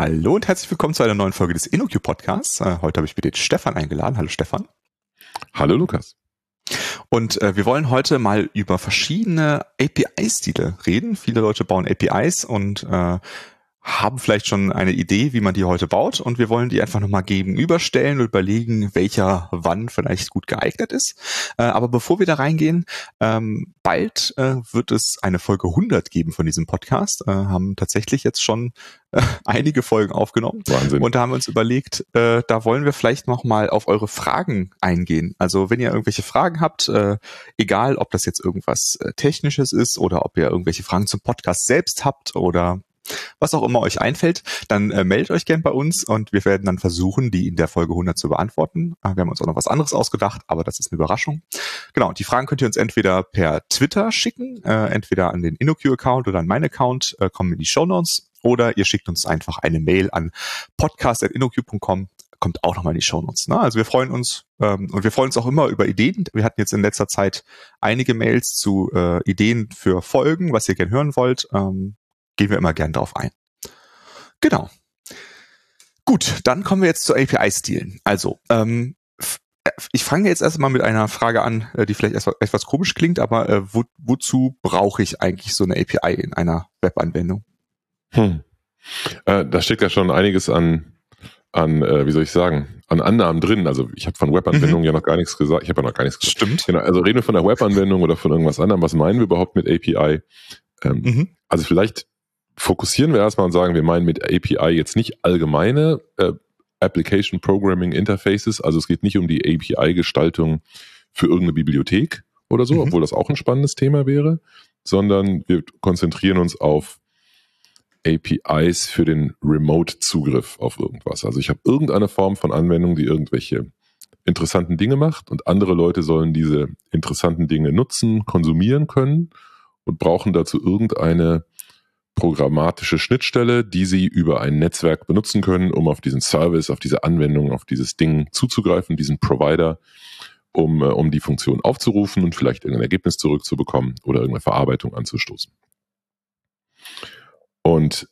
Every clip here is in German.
Hallo und herzlich willkommen zu einer neuen Folge des InnoQ Podcasts. Äh, heute habe ich mir den Stefan eingeladen. Hallo Stefan. Hallo Lukas. Und äh, wir wollen heute mal über verschiedene API-Stile reden. Viele Leute bauen APIs und äh, haben vielleicht schon eine Idee, wie man die heute baut und wir wollen die einfach nochmal gegenüberstellen und überlegen, welcher wann vielleicht gut geeignet ist. Äh, aber bevor wir da reingehen, ähm, bald äh, wird es eine Folge 100 geben von diesem Podcast. Äh, haben tatsächlich jetzt schon äh, einige Folgen aufgenommen. Wahnsinn. Und da haben wir uns überlegt, äh, da wollen wir vielleicht nochmal auf eure Fragen eingehen. Also wenn ihr irgendwelche Fragen habt, äh, egal ob das jetzt irgendwas äh, Technisches ist oder ob ihr irgendwelche Fragen zum Podcast selbst habt oder was auch immer euch einfällt, dann äh, meldet euch gern bei uns und wir werden dann versuchen, die in der Folge 100 zu beantworten. Äh, wir haben uns auch noch was anderes ausgedacht, aber das ist eine Überraschung. Genau, die Fragen könnt ihr uns entweder per Twitter schicken, äh, entweder an den InnoQ-Account oder an meinen Account, äh, kommen in die Show Notes oder ihr schickt uns einfach eine Mail an podcast.innoq.com kommt auch nochmal in die Shownotes. Ne? Also wir freuen uns ähm, und wir freuen uns auch immer über Ideen. Wir hatten jetzt in letzter Zeit einige Mails zu äh, Ideen für Folgen, was ihr gerne hören wollt. Ähm, gehen wir immer gern drauf ein. Genau. Gut, dann kommen wir jetzt zu API-Stilen. Also, ähm, äh, ich fange jetzt erstmal mit einer Frage an, äh, die vielleicht etwas, etwas komisch klingt, aber äh, wo, wozu brauche ich eigentlich so eine API in einer Webanwendung? Hm. Äh, da steckt ja schon einiges an, an äh, wie soll ich sagen, an Annahmen drin. Also ich habe von Webanwendungen mhm. ja noch gar nichts gesagt. Ich habe ja noch gar nichts gesagt. Stimmt. Genau, also reden wir von der Webanwendung oder von irgendwas anderem. Was meinen wir überhaupt mit API? Ähm, mhm. Also vielleicht fokussieren wir erstmal und sagen, wir meinen mit API jetzt nicht allgemeine äh, Application Programming Interfaces, also es geht nicht um die API-Gestaltung für irgendeine Bibliothek oder so, mhm. obwohl das auch ein spannendes Thema wäre, sondern wir konzentrieren uns auf APIs für den Remote-Zugriff auf irgendwas. Also ich habe irgendeine Form von Anwendung, die irgendwelche interessanten Dinge macht und andere Leute sollen diese interessanten Dinge nutzen, konsumieren können und brauchen dazu irgendeine programmatische Schnittstelle, die Sie über ein Netzwerk benutzen können, um auf diesen Service, auf diese Anwendung, auf dieses Ding zuzugreifen, diesen Provider, um, äh, um die Funktion aufzurufen und vielleicht irgendein Ergebnis zurückzubekommen oder irgendeine Verarbeitung anzustoßen. Und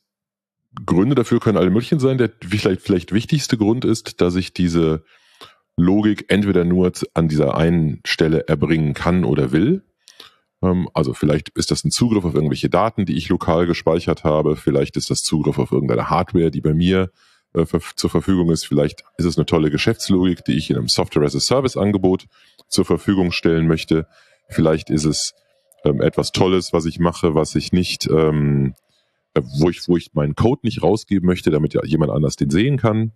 Gründe dafür können alle möglichen sein. Der vielleicht, vielleicht wichtigste Grund ist, dass ich diese Logik entweder nur an dieser einen Stelle erbringen kann oder will. Also vielleicht ist das ein Zugriff auf irgendwelche Daten, die ich lokal gespeichert habe. Vielleicht ist das Zugriff auf irgendeine Hardware, die bei mir äh, zur Verfügung ist. Vielleicht ist es eine tolle Geschäftslogik, die ich in einem Software as a Service Angebot zur Verfügung stellen möchte. Vielleicht ist es ähm, etwas Tolles, was ich mache, was ich nicht, ähm, äh, wo ich, wo ich meinen Code nicht rausgeben möchte, damit ja jemand anders den sehen kann.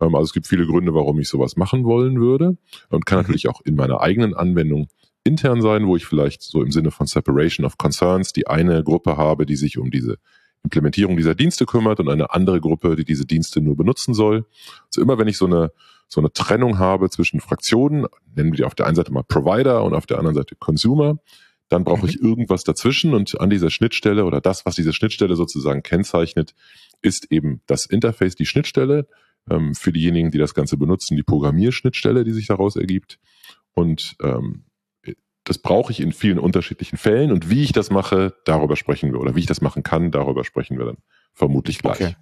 Ähm, also es gibt viele Gründe, warum ich sowas machen wollen würde und kann mhm. natürlich auch in meiner eigenen Anwendung intern sein, wo ich vielleicht so im Sinne von Separation of Concerns die eine Gruppe habe, die sich um diese Implementierung dieser Dienste kümmert und eine andere Gruppe, die diese Dienste nur benutzen soll. Also immer wenn ich so eine, so eine Trennung habe zwischen Fraktionen, nennen wir die auf der einen Seite mal Provider und auf der anderen Seite Consumer, dann brauche mhm. ich irgendwas dazwischen und an dieser Schnittstelle oder das, was diese Schnittstelle sozusagen kennzeichnet, ist eben das Interface, die Schnittstelle. Ähm, für diejenigen, die das Ganze benutzen, die Programmierschnittstelle, die sich daraus ergibt. Und ähm, das brauche ich in vielen unterschiedlichen Fällen und wie ich das mache, darüber sprechen wir oder wie ich das machen kann, darüber sprechen wir dann vermutlich gleich. Okay.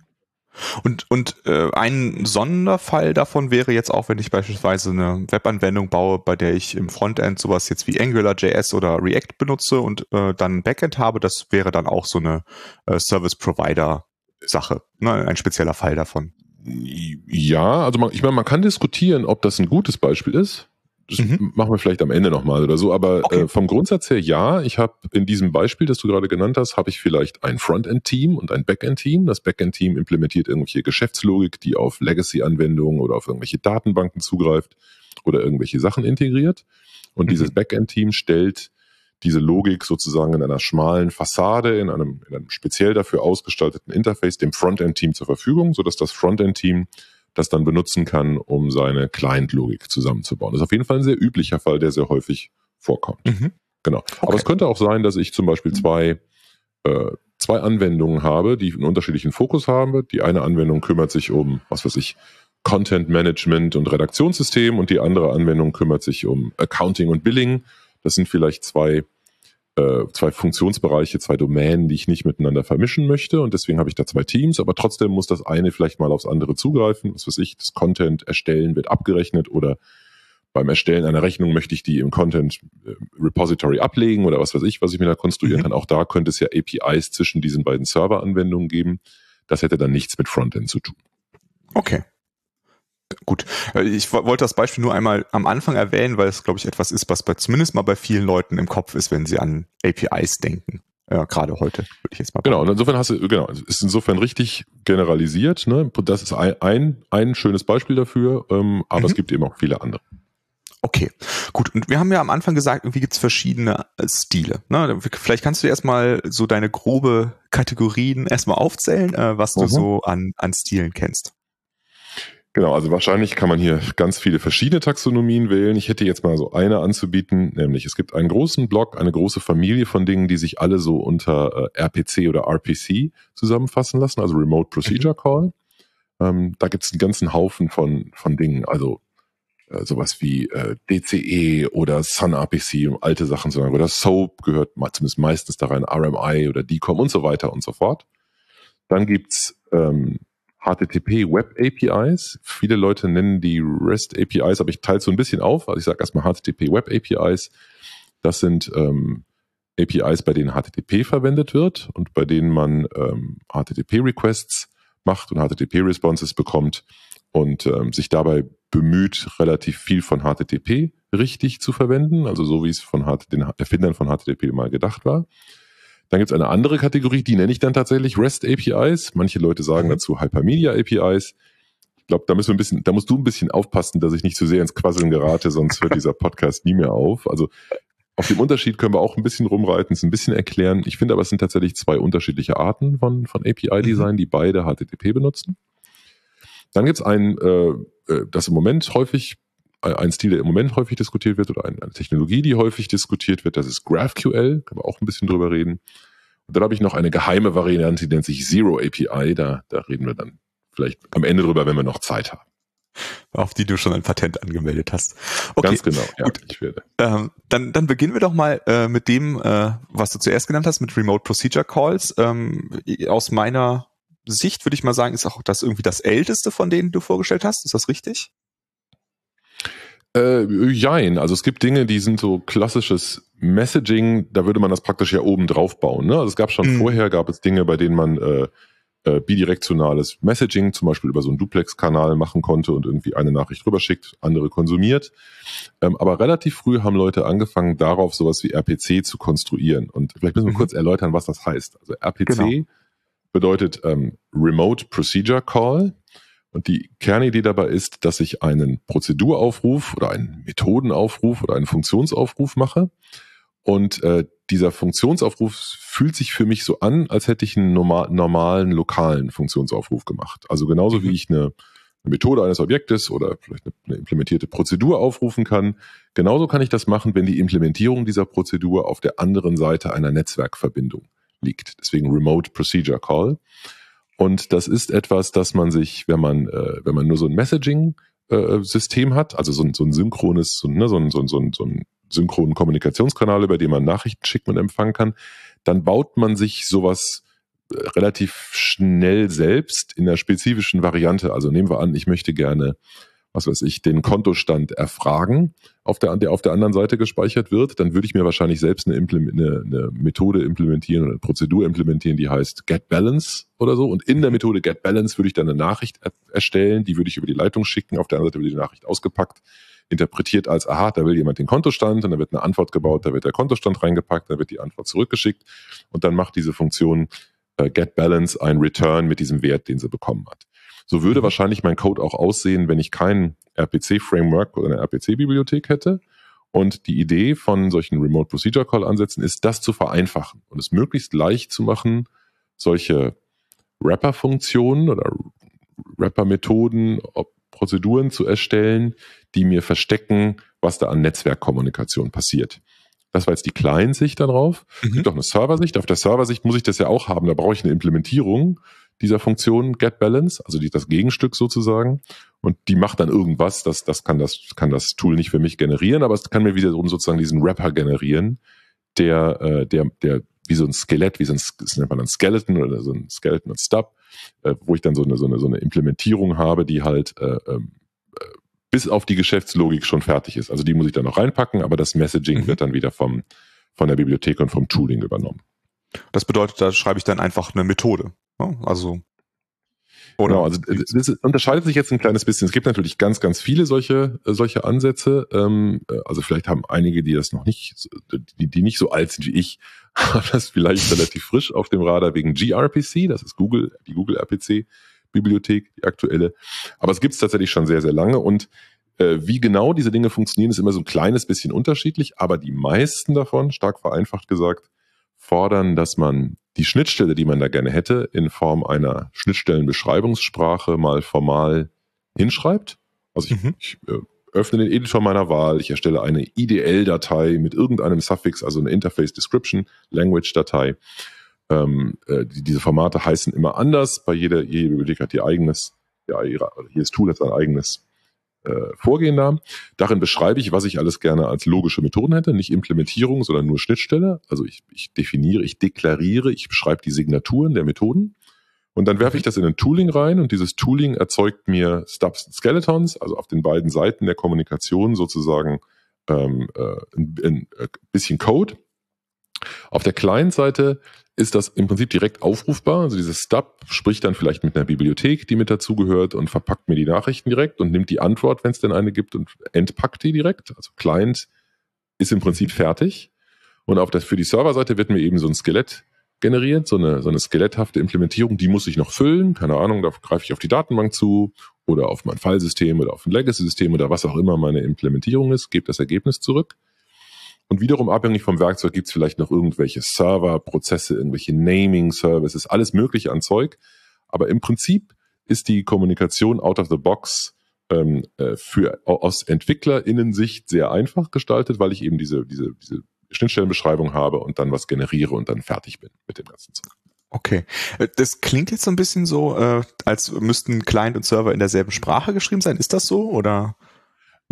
Und, und äh, ein Sonderfall davon wäre jetzt auch, wenn ich beispielsweise eine Webanwendung baue, bei der ich im Frontend sowas jetzt wie AngularJS oder React benutze und äh, dann ein Backend habe, das wäre dann auch so eine äh, Service Provider Sache, ne? ein spezieller Fall davon. Ja, also man, ich meine, man kann diskutieren, ob das ein gutes Beispiel ist. Das mhm. machen wir vielleicht am Ende nochmal oder so. Aber okay. äh, vom Grundsatz her ja. Ich habe in diesem Beispiel, das du gerade genannt hast, habe ich vielleicht ein Frontend-Team und ein Backend-Team. Das Backend-Team implementiert irgendwelche Geschäftslogik, die auf Legacy-Anwendungen oder auf irgendwelche Datenbanken zugreift oder irgendwelche Sachen integriert. Und mhm. dieses Backend-Team stellt diese Logik sozusagen in einer schmalen Fassade, in einem, in einem speziell dafür ausgestalteten Interface dem Frontend-Team zur Verfügung, sodass das Frontend-Team das dann benutzen kann, um seine Client-Logik zusammenzubauen. Das ist auf jeden Fall ein sehr üblicher Fall, der sehr häufig vorkommt. Mhm. Genau. Okay. Aber es könnte auch sein, dass ich zum Beispiel zwei, äh, zwei Anwendungen habe, die einen unterschiedlichen Fokus haben. Die eine Anwendung kümmert sich um, was weiß ich, Content Management und Redaktionssystem und die andere Anwendung kümmert sich um Accounting und Billing. Das sind vielleicht zwei äh, zwei Funktionsbereiche, zwei Domänen, die ich nicht miteinander vermischen möchte. Und deswegen habe ich da zwei Teams, aber trotzdem muss das eine vielleicht mal aufs andere zugreifen. Was weiß ich, das Content erstellen wird abgerechnet oder beim Erstellen einer Rechnung möchte ich die im Content äh, Repository ablegen oder was weiß ich, was ich mir da konstruieren mhm. kann. Auch da könnte es ja APIs zwischen diesen beiden Serveranwendungen geben. Das hätte dann nichts mit Frontend zu tun. Okay. Gut, äh, ich wollte das Beispiel nur einmal am Anfang erwähnen, weil es, glaube ich, etwas ist, was bei, zumindest mal bei vielen Leuten im Kopf ist, wenn sie an APIs denken. Ja, gerade heute, würde ich jetzt mal Genau, und insofern hast du, genau, ist insofern richtig generalisiert. Ne? Das ist ein, ein, ein schönes Beispiel dafür, ähm, aber mhm. es gibt eben auch viele andere. Okay, gut. Und wir haben ja am Anfang gesagt, irgendwie gibt es verschiedene äh, Stile. Ne? Vielleicht kannst du erstmal so deine grobe Kategorien erstmal aufzählen, äh, was du mhm. so an, an Stilen kennst. Genau, also wahrscheinlich kann man hier ganz viele verschiedene Taxonomien wählen. Ich hätte jetzt mal so eine anzubieten, nämlich es gibt einen großen Block, eine große Familie von Dingen, die sich alle so unter äh, RPC oder RPC zusammenfassen lassen, also Remote Procedure Call. Ähm, da gibt es einen ganzen Haufen von, von Dingen, also äh, sowas wie äh, DCE oder SunRPC, um alte Sachen zu sagen, oder SOAP gehört zumindest meistens da rein, RMI oder DCOM und so weiter und so fort. Dann gibt's ähm, HTTP Web APIs. Viele Leute nennen die REST APIs, aber ich teile es so ein bisschen auf. Also ich sage erstmal HTTP Web APIs. Das sind ähm, APIs, bei denen HTTP verwendet wird und bei denen man ähm, HTTP Requests macht und HTTP Responses bekommt und ähm, sich dabei bemüht, relativ viel von HTTP richtig zu verwenden, also so wie es von den Erfindern von HTTP mal gedacht war. Dann gibt es eine andere Kategorie, die nenne ich dann tatsächlich REST APIs. Manche Leute sagen mhm. dazu Hypermedia APIs. Ich glaube, da müssen wir ein bisschen, da musst du ein bisschen aufpassen, dass ich nicht zu sehr ins Quasseln gerate, sonst hört dieser Podcast nie mehr auf. Also auf dem Unterschied können wir auch ein bisschen rumreiten, es ein bisschen erklären. Ich finde aber, es sind tatsächlich zwei unterschiedliche Arten von, von API-Design, mhm. die beide HTTP benutzen. Dann gibt es ein, äh, äh, das im Moment häufig ein Stil, der im Moment häufig diskutiert wird oder eine Technologie, die häufig diskutiert wird, das ist GraphQL, können wir auch ein bisschen drüber reden. Und dann habe ich noch eine geheime Variante, die nennt sich Zero API, da, da reden wir dann vielleicht am Ende drüber, wenn wir noch Zeit haben. Auf die du schon ein Patent angemeldet hast. Okay, Ganz genau, ja, gut. ich werde. Ähm, dann, dann beginnen wir doch mal äh, mit dem, äh, was du zuerst genannt hast, mit Remote Procedure Calls. Ähm, aus meiner Sicht würde ich mal sagen, ist auch das irgendwie das älteste von denen du vorgestellt hast. Ist das richtig? Äh, jein. Also es gibt Dinge, die sind so klassisches Messaging, da würde man das praktisch ja oben drauf bauen. Ne? Also es gab schon mhm. vorher, gab es Dinge, bei denen man äh, äh, bidirektionales Messaging, zum Beispiel über so einen Duplex-Kanal machen konnte und irgendwie eine Nachricht rüberschickt, andere konsumiert. Ähm, aber relativ früh haben Leute angefangen, darauf sowas wie RPC zu konstruieren. Und vielleicht müssen wir mhm. kurz erläutern, was das heißt. Also RPC genau. bedeutet ähm, Remote Procedure Call. Und die Kernidee dabei ist, dass ich einen Prozeduraufruf oder einen Methodenaufruf oder einen Funktionsaufruf mache. Und äh, dieser Funktionsaufruf fühlt sich für mich so an, als hätte ich einen normal, normalen lokalen Funktionsaufruf gemacht. Also genauso mhm. wie ich eine, eine, Methode eines Objektes oder vielleicht eine, eine implementierte Prozedur aufrufen kann, genauso kann ich das machen, wenn die Implementierung dieser Prozedur auf der anderen Seite einer Netzwerkverbindung liegt. Deswegen Remote Procedure Call. Und das ist etwas, das man sich, wenn man, äh, wenn man nur so ein Messaging-System äh, hat, also so ein, so ein synchrones, so, ne, so, ein, so, ein, so, ein, so ein synchronen Kommunikationskanal, über den man Nachrichten schicken und empfangen kann, dann baut man sich sowas äh, relativ schnell selbst in einer spezifischen Variante. Also nehmen wir an, ich möchte gerne was weiß ich, den Kontostand erfragen, auf der, der auf der anderen Seite gespeichert wird, dann würde ich mir wahrscheinlich selbst eine, eine, eine Methode implementieren oder eine Prozedur implementieren, die heißt Get Balance oder so. Und in der Methode Get Balance würde ich dann eine Nachricht er erstellen, die würde ich über die Leitung schicken. Auf der anderen Seite wird die Nachricht ausgepackt, interpretiert als, aha, da will jemand den Kontostand und dann wird eine Antwort gebaut, da wird der Kontostand reingepackt, da wird die Antwort zurückgeschickt und dann macht diese Funktion äh, Get Balance ein Return mit diesem Wert, den sie bekommen hat. So würde mhm. wahrscheinlich mein Code auch aussehen, wenn ich kein RPC-Framework oder eine RPC-Bibliothek hätte. Und die Idee von solchen Remote Procedure Call Ansätzen ist, das zu vereinfachen und es möglichst leicht zu machen, solche Wrapper-Funktionen oder Wrapper-Methoden, Prozeduren zu erstellen, die mir verstecken, was da an Netzwerkkommunikation passiert. Das war jetzt die Client-Sicht darauf. Mhm. Es gibt auch eine Server-Sicht. Auf der Server-Sicht muss ich das ja auch haben. Da brauche ich eine Implementierung dieser Funktion Get Balance, also die, das Gegenstück sozusagen. Und die macht dann irgendwas, das, das kann das, kann das Tool nicht für mich generieren, aber es kann mir wiederum sozusagen diesen Wrapper generieren, der, äh, der, der wie so ein Skelett, wie so ein, das nennt man ein Skeleton oder so ein Skeleton und Stub, äh, wo ich dann so eine, so eine, so eine Implementierung habe, die halt äh, ähm, äh, bis auf die Geschäftslogik schon fertig ist. Also die muss ich dann noch reinpacken, aber das Messaging mhm. wird dann wieder vom, von der Bibliothek und vom Tooling übernommen. Das bedeutet, da schreibe ich dann einfach eine Methode. Ne? Also oder? Genau, also das unterscheidet sich jetzt ein kleines bisschen. Es gibt natürlich ganz, ganz viele solche, äh, solche Ansätze. Ähm, äh, also vielleicht haben einige, die das noch nicht, die, die nicht so alt sind wie ich, haben das vielleicht relativ frisch auf dem Radar wegen gRPC, das ist Google, die Google RPC Bibliothek, die aktuelle. Aber es gibt es tatsächlich schon sehr, sehr lange und äh, wie genau diese Dinge funktionieren, ist immer so ein kleines bisschen unterschiedlich, aber die meisten davon, stark vereinfacht gesagt, fordern, dass man die Schnittstelle, die man da gerne hätte, in Form einer Schnittstellenbeschreibungssprache mal formal hinschreibt. Also ich, mhm. ich äh, öffne den Editor meiner Wahl, ich erstelle eine IDL-Datei mit irgendeinem Suffix, also eine Interface Description Language Datei. Ähm, äh, die, diese Formate heißen immer anders. Bei jeder, jede Bibliothek hat ihr eigenes, ja, ihre, jedes Tool hat sein eigenes äh, Vorgehen da. Darin beschreibe ich, was ich alles gerne als logische Methoden hätte, nicht Implementierung, sondern nur Schnittstelle. Also ich, ich definiere, ich deklariere, ich beschreibe die Signaturen der Methoden. Und dann werfe ich das in ein Tooling rein und dieses Tooling erzeugt mir Stubs und Skeletons, also auf den beiden Seiten der Kommunikation sozusagen ähm, äh, ein, ein bisschen Code. Auf der Client-Seite ist das im Prinzip direkt aufrufbar. Also dieses Stub spricht dann vielleicht mit einer Bibliothek, die mit dazugehört und verpackt mir die Nachrichten direkt und nimmt die Antwort, wenn es denn eine gibt und entpackt die direkt. Also Client ist im Prinzip fertig. Und auf das, für die Serverseite wird mir eben so ein Skelett generiert, so eine, so eine skeletthafte Implementierung, die muss ich noch füllen. Keine Ahnung, da greife ich auf die Datenbank zu oder auf mein Filesystem oder auf ein Legacy-System oder was auch immer meine Implementierung ist, gebe das Ergebnis zurück. Und wiederum abhängig vom Werkzeug gibt es vielleicht noch irgendwelche Serverprozesse, irgendwelche Naming-Services, alles mögliche an Zeug. Aber im Prinzip ist die Kommunikation out of the box ähm, äh, für aus EntwicklerInnen-Sicht sehr einfach gestaltet, weil ich eben diese, diese, diese Schnittstellenbeschreibung habe und dann was generiere und dann fertig bin mit dem ganzen Zeug. Okay. Äh, das klingt jetzt so ein bisschen so, äh, als müssten Client und Server in derselben Sprache geschrieben sein. Ist das so oder?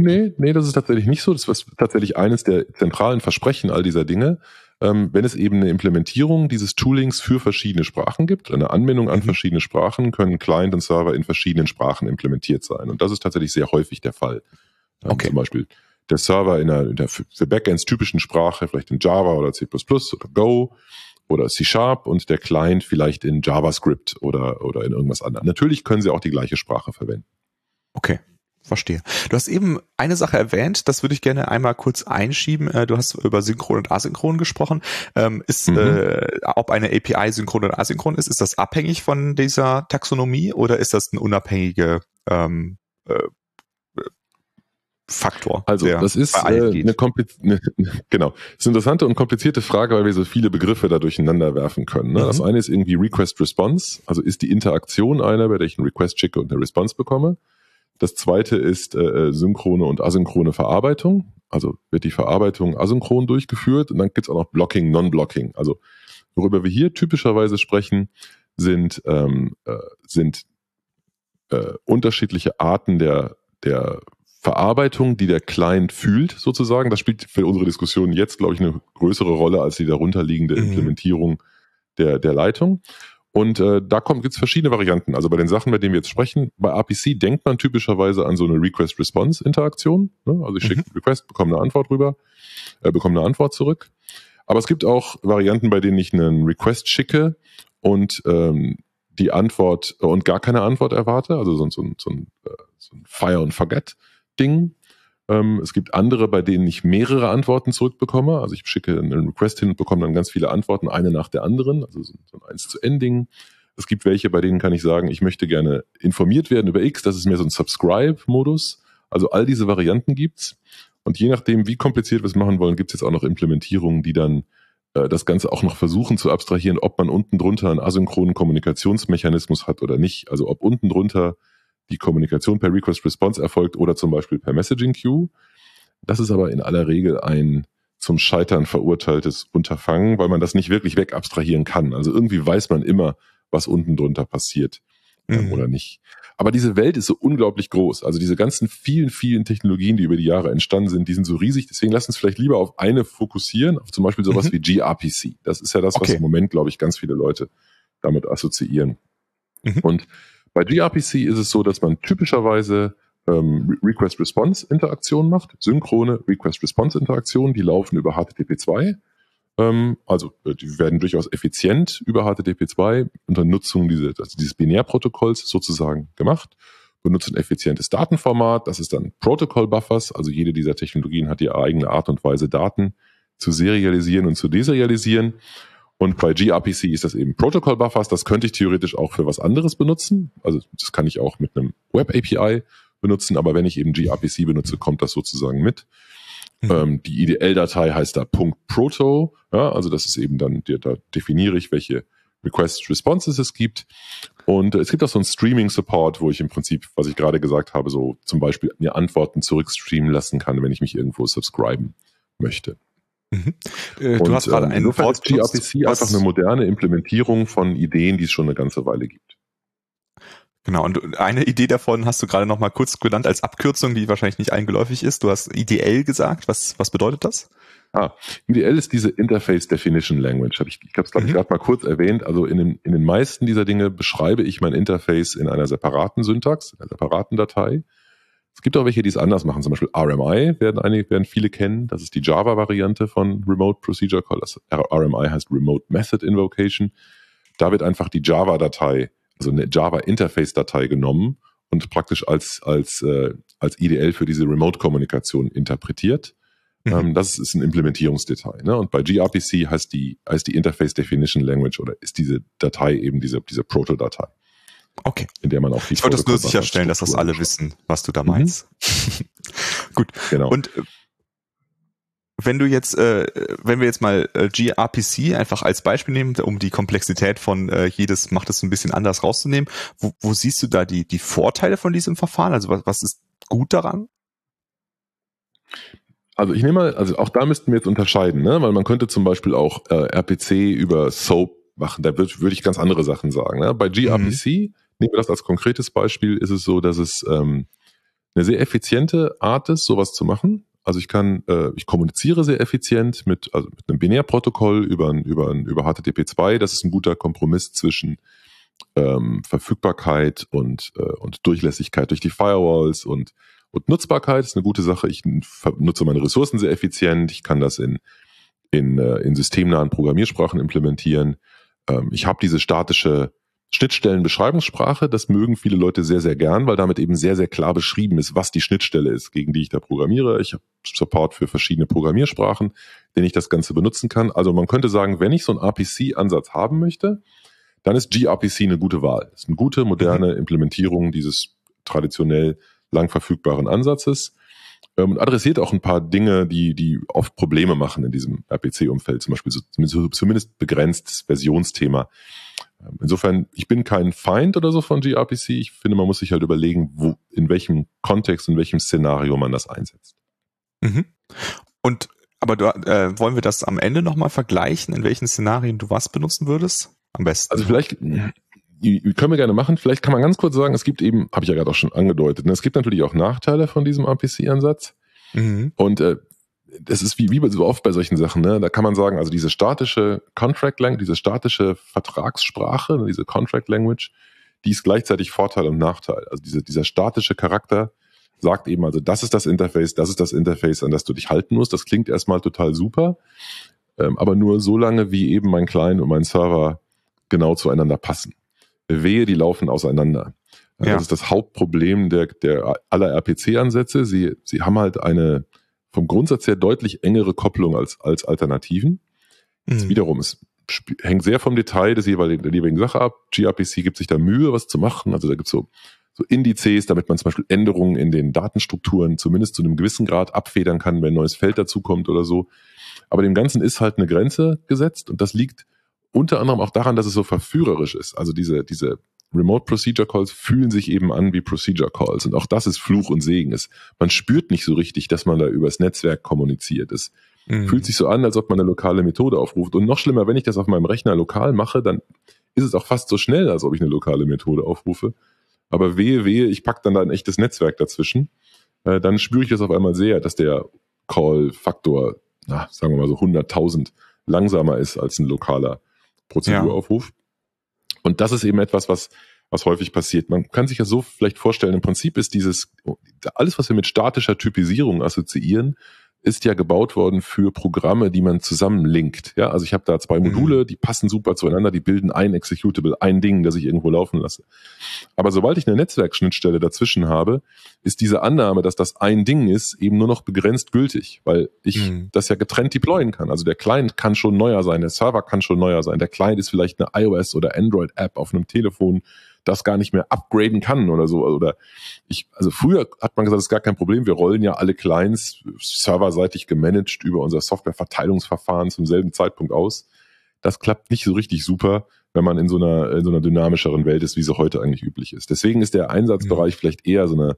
Nee, nee, das ist tatsächlich nicht so. Das ist tatsächlich eines der zentralen Versprechen all dieser Dinge. Ähm, wenn es eben eine Implementierung dieses Toolings für verschiedene Sprachen gibt, eine Anbindung an mhm. verschiedene Sprachen, können Client und Server in verschiedenen Sprachen implementiert sein. Und das ist tatsächlich sehr häufig der Fall. Ähm, okay. Zum Beispiel der Server in, einer, in der für Backends typischen Sprache, vielleicht in Java oder C++ oder Go oder C Sharp und der Client vielleicht in JavaScript oder, oder in irgendwas anderem. Natürlich können sie auch die gleiche Sprache verwenden. Okay. Verstehe. Du hast eben eine Sache erwähnt, das würde ich gerne einmal kurz einschieben. Äh, du hast über synchron und asynchron gesprochen. Ähm, ist, mhm. äh, ob eine API synchron oder asynchron ist, ist das abhängig von dieser Taxonomie oder ist das ein unabhängiger ähm, äh, Faktor. Also das ist äh, eine, eine, genau, das ist eine interessante und komplizierte Frage, weil wir so viele Begriffe da durcheinander werfen können. Ne? Mhm. Das eine ist irgendwie Request Response, also ist die Interaktion einer, bei der ich einen Request schicke und eine Response bekomme. Das zweite ist äh, äh, synchrone und asynchrone Verarbeitung. Also wird die Verarbeitung asynchron durchgeführt und dann gibt's auch noch Blocking, Non-Blocking. Also worüber wir hier typischerweise sprechen, sind, ähm, äh, sind äh, unterschiedliche Arten der, der Verarbeitung, die der Client fühlt, sozusagen. Das spielt für unsere Diskussion jetzt, glaube ich, eine größere Rolle als die darunterliegende mhm. Implementierung der, der Leitung. Und äh, da kommt gibt's verschiedene Varianten. Also bei den Sachen, bei denen wir jetzt sprechen, bei RPC denkt man typischerweise an so eine Request-Response-Interaktion. Ne? Also ich schicke mhm. Request, bekomme eine Antwort rüber, äh, bekomme eine Antwort zurück. Aber es gibt auch Varianten, bei denen ich einen Request schicke und ähm, die Antwort äh, und gar keine Antwort erwarte. Also so, so, so, ein, äh, so ein Fire and Forget Ding. Ähm, es gibt andere, bei denen ich mehrere Antworten zurückbekomme. Also ich schicke einen Request hin und bekomme dann ganz viele Antworten, eine nach der anderen, also so ein eins zu Ending. Es gibt welche, bei denen kann ich sagen, ich möchte gerne informiert werden über X. Das ist mehr so ein Subscribe-Modus. Also all diese Varianten gibt's. Und je nachdem, wie kompliziert wir es machen wollen, gibt es jetzt auch noch Implementierungen, die dann äh, das Ganze auch noch versuchen zu abstrahieren, ob man unten drunter einen asynchronen Kommunikationsmechanismus hat oder nicht. Also ob unten drunter die Kommunikation per Request Response erfolgt oder zum Beispiel per Messaging Queue. Das ist aber in aller Regel ein zum Scheitern verurteiltes Unterfangen, weil man das nicht wirklich wegabstrahieren kann. Also irgendwie weiß man immer, was unten drunter passiert. ähm, mhm. oder nicht. Aber diese Welt ist so unglaublich groß. Also diese ganzen vielen, vielen Technologien, die über die Jahre entstanden sind, die sind so riesig. Deswegen lass uns vielleicht lieber auf eine fokussieren, auf zum Beispiel sowas mhm. wie gRPC. Das ist ja das, okay. was im Moment, glaube ich, ganz viele Leute damit assoziieren. Mhm. Und bei gRPC ist es so, dass man typischerweise ähm, Request-Response-Interaktionen macht, synchrone Request-Response-Interaktionen, die laufen über HTTP 2 ähm, also äh, die werden durchaus effizient über HTTP2 unter Nutzung diese, also dieses Binärprotokolls sozusagen gemacht, benutzen effizientes Datenformat, das ist dann Protocol Buffers, also jede dieser Technologien hat ihre eigene Art und Weise, Daten zu serialisieren und zu deserialisieren. Und bei gRPC ist das eben Protocol Buffers, das könnte ich theoretisch auch für was anderes benutzen. Also das kann ich auch mit einem Web API benutzen, aber wenn ich eben gRPC benutze, kommt das sozusagen mit. Mhm. Ähm, die IDL-Datei heißt da .proto, ja, also das ist eben dann, da definiere ich, welche Request Responses es gibt. Und es gibt auch so einen Streaming-Support, wo ich im Prinzip, was ich gerade gesagt habe, so zum Beispiel mir Antworten zurückstreamen lassen kann, wenn ich mich irgendwo subscriben möchte. Mhm. Äh, du Und, hast gerade ähm, einen Wort gRPC einfach eine moderne Implementierung von Ideen, die es schon eine ganze Weile gibt. Genau, und eine Idee davon hast du gerade noch mal kurz genannt als Abkürzung, die wahrscheinlich nicht eingeläufig ist. Du hast IDL gesagt. Was, was bedeutet das? Ah, IDL ist diese Interface Definition Language. Hab ich ich habe es, glaube ich, mhm. gerade mal kurz erwähnt. Also in den, in den meisten dieser Dinge beschreibe ich mein Interface in einer separaten Syntax, in einer separaten Datei. Es gibt auch welche, die es anders machen. Zum Beispiel RMI werden einige, werden viele kennen. Das ist die Java-Variante von Remote Procedure Call. Das RMI heißt Remote Method Invocation. Da wird einfach die Java-Datei also eine Java-Interface-Datei genommen und praktisch als, als, äh, als IDL für diese Remote-Kommunikation interpretiert. Mhm. Ähm, das ist ein Implementierungsdetail. Ne? Und bei gRPC heißt die, heißt die Interface Definition Language oder ist diese Datei eben diese, diese Proto-Datei. Okay. In der man auch die Ich wollte das nur sicherstellen, dass das alle wissen, was du da meinst. Mhm. Gut. Genau. Und äh, wenn du jetzt, äh, wenn wir jetzt mal äh, gRPC einfach als Beispiel nehmen, um die Komplexität von äh, jedes macht es ein bisschen anders rauszunehmen, wo, wo siehst du da die, die Vorteile von diesem Verfahren? Also was, was ist gut daran? Also ich nehme mal, also auch da müssten wir jetzt unterscheiden, ne? weil man könnte zum Beispiel auch äh, RPC über SOAP machen, da würde würd ich ganz andere Sachen sagen. Ne? Bei gRPC, mhm. Nehmen wir das als konkretes Beispiel, ist es so, dass es ähm, eine sehr effiziente Art ist, sowas zu machen. Also ich kann, äh, ich kommuniziere sehr effizient mit, also mit einem Binärprotokoll über, über, über HTTP2. Das ist ein guter Kompromiss zwischen ähm, Verfügbarkeit und, äh, und Durchlässigkeit durch die Firewalls und, und Nutzbarkeit. Das ist eine gute Sache. Ich nutze meine Ressourcen sehr effizient. Ich kann das in, in, äh, in systemnahen Programmiersprachen implementieren. Ähm, ich habe diese statische Schnittstellenbeschreibungssprache, das mögen viele Leute sehr, sehr gern, weil damit eben sehr, sehr klar beschrieben ist, was die Schnittstelle ist, gegen die ich da programmiere. Ich habe Support für verschiedene Programmiersprachen, den ich das Ganze benutzen kann. Also man könnte sagen, wenn ich so einen RPC-Ansatz haben möchte, dann ist gRPC eine gute Wahl. Das ist eine gute, moderne mhm. Implementierung dieses traditionell lang verfügbaren Ansatzes ähm, und adressiert auch ein paar Dinge, die, die oft Probleme machen in diesem RPC-Umfeld, zum Beispiel so, zumindest begrenztes Versionsthema. Insofern, ich bin kein Feind oder so von gRPC. Ich finde, man muss sich halt überlegen, wo, in welchem Kontext, in welchem Szenario man das einsetzt. Mhm. Und aber du, äh, wollen wir das am Ende nochmal vergleichen, in welchen Szenarien du was benutzen würdest? Am besten. Also vielleicht können wir gerne machen. Vielleicht kann man ganz kurz sagen, es gibt eben, habe ich ja gerade auch schon angedeutet, ne, es gibt natürlich auch Nachteile von diesem RPC-Ansatz. Mhm. Und äh, das ist wie, wie so oft bei solchen Sachen, ne? Da kann man sagen, also diese statische Contract Language, diese statische Vertragssprache, ne, diese Contract Language, die ist gleichzeitig Vorteil und Nachteil. Also diese, dieser statische Charakter sagt eben, also das ist das Interface, das ist das Interface, an das du dich halten musst. Das klingt erstmal total super, ähm, aber nur so lange, wie eben mein Client und mein Server genau zueinander passen. Wehe, die laufen auseinander. Ja. Das ist das Hauptproblem der, der aller RPC-Ansätze. Sie, sie haben halt eine vom Grundsatz her deutlich engere Kopplung als, als Alternativen. Mhm. wiederum ist, hängt sehr vom Detail des jeweiligen, der jeweiligen Sache ab. gRPC gibt sich da Mühe, was zu machen. Also da gibt es so, so Indizes, damit man zum Beispiel Änderungen in den Datenstrukturen zumindest zu einem gewissen Grad abfedern kann, wenn ein neues Feld dazukommt oder so. Aber dem Ganzen ist halt eine Grenze gesetzt und das liegt unter anderem auch daran, dass es so verführerisch ist. Also diese, diese Remote Procedure Calls fühlen sich eben an wie Procedure Calls. Und auch das ist Fluch und Segen. Es, man spürt nicht so richtig, dass man da übers Netzwerk kommuniziert. Es mhm. fühlt sich so an, als ob man eine lokale Methode aufruft. Und noch schlimmer, wenn ich das auf meinem Rechner lokal mache, dann ist es auch fast so schnell, als ob ich eine lokale Methode aufrufe. Aber wehe, wehe, ich pack dann da ein echtes Netzwerk dazwischen. Äh, dann spüre ich das auf einmal sehr, dass der Call-Faktor, sagen wir mal so 100.000 langsamer ist als ein lokaler Prozeduraufruf. Ja. Und das ist eben etwas, was, was häufig passiert. Man kann sich ja so vielleicht vorstellen, im Prinzip ist dieses, alles, was wir mit statischer Typisierung assoziieren, ist ja gebaut worden für Programme, die man zusammenlinkt. Ja, also ich habe da zwei mhm. Module, die passen super zueinander, die bilden ein Executable, ein Ding, das ich irgendwo laufen lasse. Aber sobald ich eine Netzwerkschnittstelle dazwischen habe, ist diese Annahme, dass das ein Ding ist, eben nur noch begrenzt gültig, weil ich mhm. das ja getrennt deployen kann. Also der Client kann schon neuer sein, der Server kann schon neuer sein, der Client ist vielleicht eine iOS oder Android App auf einem Telefon, das gar nicht mehr upgraden kann oder so. Oder ich, also früher hat man gesagt, das ist gar kein Problem. Wir rollen ja alle Clients serverseitig gemanagt über unser Softwareverteilungsverfahren zum selben Zeitpunkt aus. Das klappt nicht so richtig super, wenn man in so einer, in so einer dynamischeren Welt ist, wie sie heute eigentlich üblich ist. Deswegen ist der Einsatzbereich mhm. vielleicht eher so eine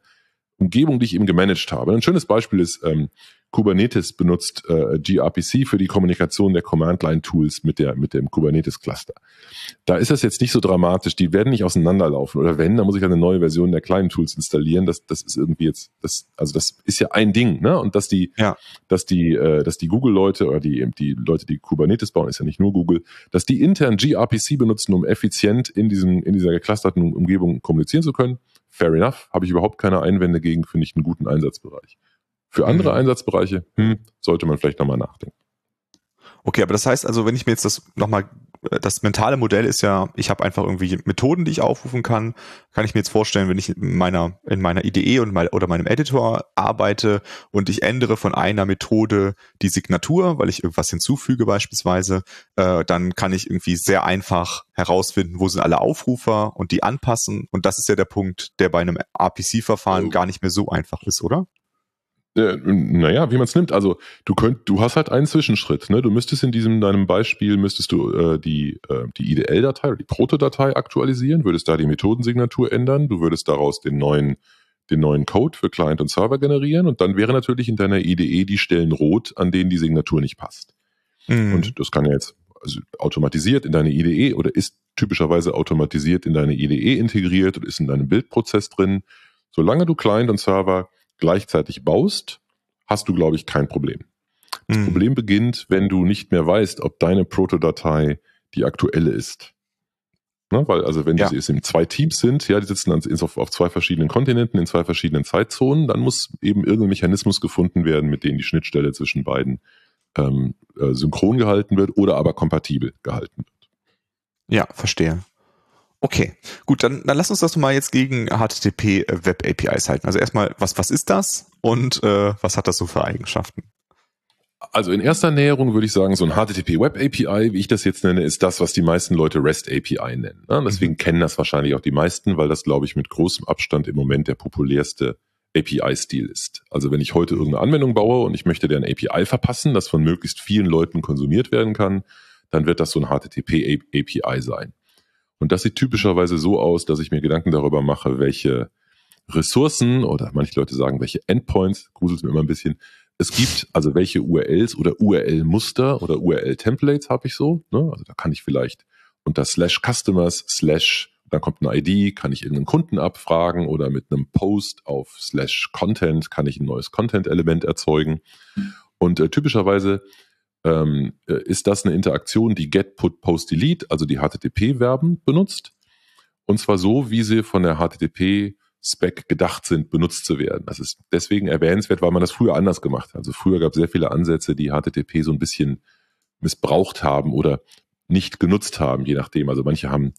Umgebung, die ich eben gemanagt habe. Ein schönes Beispiel ist, ähm, Kubernetes benutzt äh, gRPC für die Kommunikation der Command-Line-Tools mit, der, mit dem Kubernetes-Cluster. Da ist das jetzt nicht so dramatisch, die werden nicht auseinanderlaufen. Oder wenn, dann muss ich eine neue Version der kleinen Tools installieren. Das, das ist irgendwie jetzt, das, also das ist ja ein Ding, ne? Und dass die, ja. dass die, äh, dass die Google-Leute oder die, die Leute, die Kubernetes bauen, ist ja nicht nur Google, dass die intern gRPC benutzen, um effizient in diesem, in dieser geclusterten Umgebung kommunizieren zu können. Fair enough, habe ich überhaupt keine Einwände gegen, finde ich einen guten Einsatzbereich. Für andere mhm. Einsatzbereiche hm, sollte man vielleicht nochmal nachdenken. Okay, aber das heißt also, wenn ich mir jetzt das nochmal, das mentale Modell ist ja, ich habe einfach irgendwie Methoden, die ich aufrufen kann, kann ich mir jetzt vorstellen, wenn ich in meiner, in meiner IDE und mein, oder meinem Editor arbeite und ich ändere von einer Methode die Signatur, weil ich irgendwas hinzufüge beispielsweise, äh, dann kann ich irgendwie sehr einfach herausfinden, wo sind alle Aufrufer und die anpassen. Und das ist ja der Punkt, der bei einem RPC-Verfahren oh. gar nicht mehr so einfach ist, oder? Äh, naja, wie man es nimmt. Also du könnt, du hast halt einen Zwischenschritt. Ne? Du müsstest in diesem deinem Beispiel müsstest du äh, die äh, die IDL-Datei oder die Proto-Datei aktualisieren, würdest da die Methodensignatur ändern, du würdest daraus den neuen den neuen Code für Client und Server generieren und dann wäre natürlich in deiner IDE die Stellen rot, an denen die Signatur nicht passt. Mhm. Und das kann ja jetzt also automatisiert in deine IDE oder ist typischerweise automatisiert in deine IDE integriert und ist in deinem Bildprozess drin. Solange du Client und Server gleichzeitig baust, hast du, glaube ich, kein Problem. Das mhm. Problem beginnt, wenn du nicht mehr weißt, ob deine Protodatei die aktuelle ist. Ne, weil, also wenn ja. die in zwei Teams sind, ja, die sitzen dann auf, auf zwei verschiedenen Kontinenten, in zwei verschiedenen Zeitzonen, dann muss eben irgendein Mechanismus gefunden werden, mit dem die Schnittstelle zwischen beiden ähm, äh, synchron gehalten wird oder aber kompatibel gehalten wird. Ja, verstehe. Okay, gut, dann, dann lass uns das mal jetzt gegen HTTP Web APIs halten. Also erstmal, was, was ist das und äh, was hat das so für Eigenschaften? Also in erster Näherung würde ich sagen, so ein HTTP Web API, wie ich das jetzt nenne, ist das, was die meisten Leute REST API nennen. Ne? Deswegen mhm. kennen das wahrscheinlich auch die meisten, weil das, glaube ich, mit großem Abstand im Moment der populärste API-Stil ist. Also wenn ich heute irgendeine Anwendung baue und ich möchte deren API verpassen, das von möglichst vielen Leuten konsumiert werden kann, dann wird das so ein HTTP API sein. Und das sieht typischerweise so aus, dass ich mir Gedanken darüber mache, welche Ressourcen oder manche Leute sagen, welche Endpoints, gruselt mir immer ein bisschen, es gibt, also welche URLs oder URL-Muster oder URL-Templates habe ich so. Ne? Also da kann ich vielleicht unter slash customers slash, dann kommt eine ID, kann ich irgendeinen Kunden abfragen oder mit einem Post auf slash content kann ich ein neues Content-Element erzeugen. Und äh, typischerweise ähm, äh, ist das eine Interaktion, die get, put, post, delete, also die HTTP-Verben benutzt. Und zwar so, wie sie von der HTTP-Spec gedacht sind, benutzt zu werden. Das ist deswegen erwähnenswert, weil man das früher anders gemacht hat. Also früher gab es sehr viele Ansätze, die HTTP so ein bisschen missbraucht haben oder nicht genutzt haben, je nachdem. Also manche haben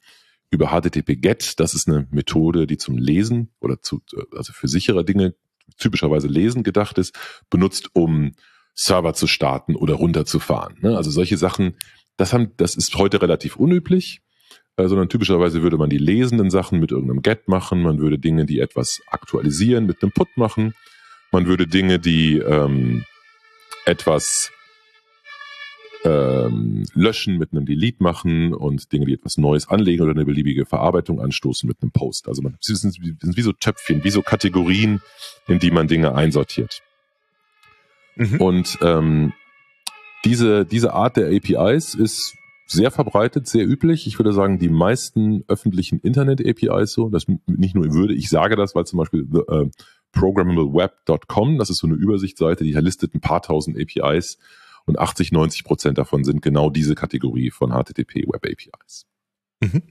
über HTTP GET, das ist eine Methode, die zum Lesen oder zu, also für sichere Dinge, typischerweise Lesen gedacht ist, benutzt, um Server zu starten oder runterzufahren. Ne? Also solche Sachen, das, haben, das ist heute relativ unüblich, äh, sondern typischerweise würde man die lesenden Sachen mit irgendeinem Get machen, man würde Dinge, die etwas aktualisieren, mit einem Put machen, man würde Dinge, die ähm, etwas ähm, löschen mit einem Delete machen und Dinge, die etwas Neues anlegen oder eine beliebige Verarbeitung anstoßen mit einem Post. Also man sind, sind wie so Töpfchen, wie so Kategorien, in die man Dinge einsortiert. Mhm. Und ähm, diese, diese Art der APIs ist sehr verbreitet, sehr üblich. Ich würde sagen, die meisten öffentlichen Internet-APIs so, das nicht nur würde, ich sage das, weil zum Beispiel äh, programmableweb.com, das ist so eine Übersichtsseite, die listet ein paar tausend APIs und 80, 90 Prozent davon sind genau diese Kategorie von HTTP Web APIs. Mhm.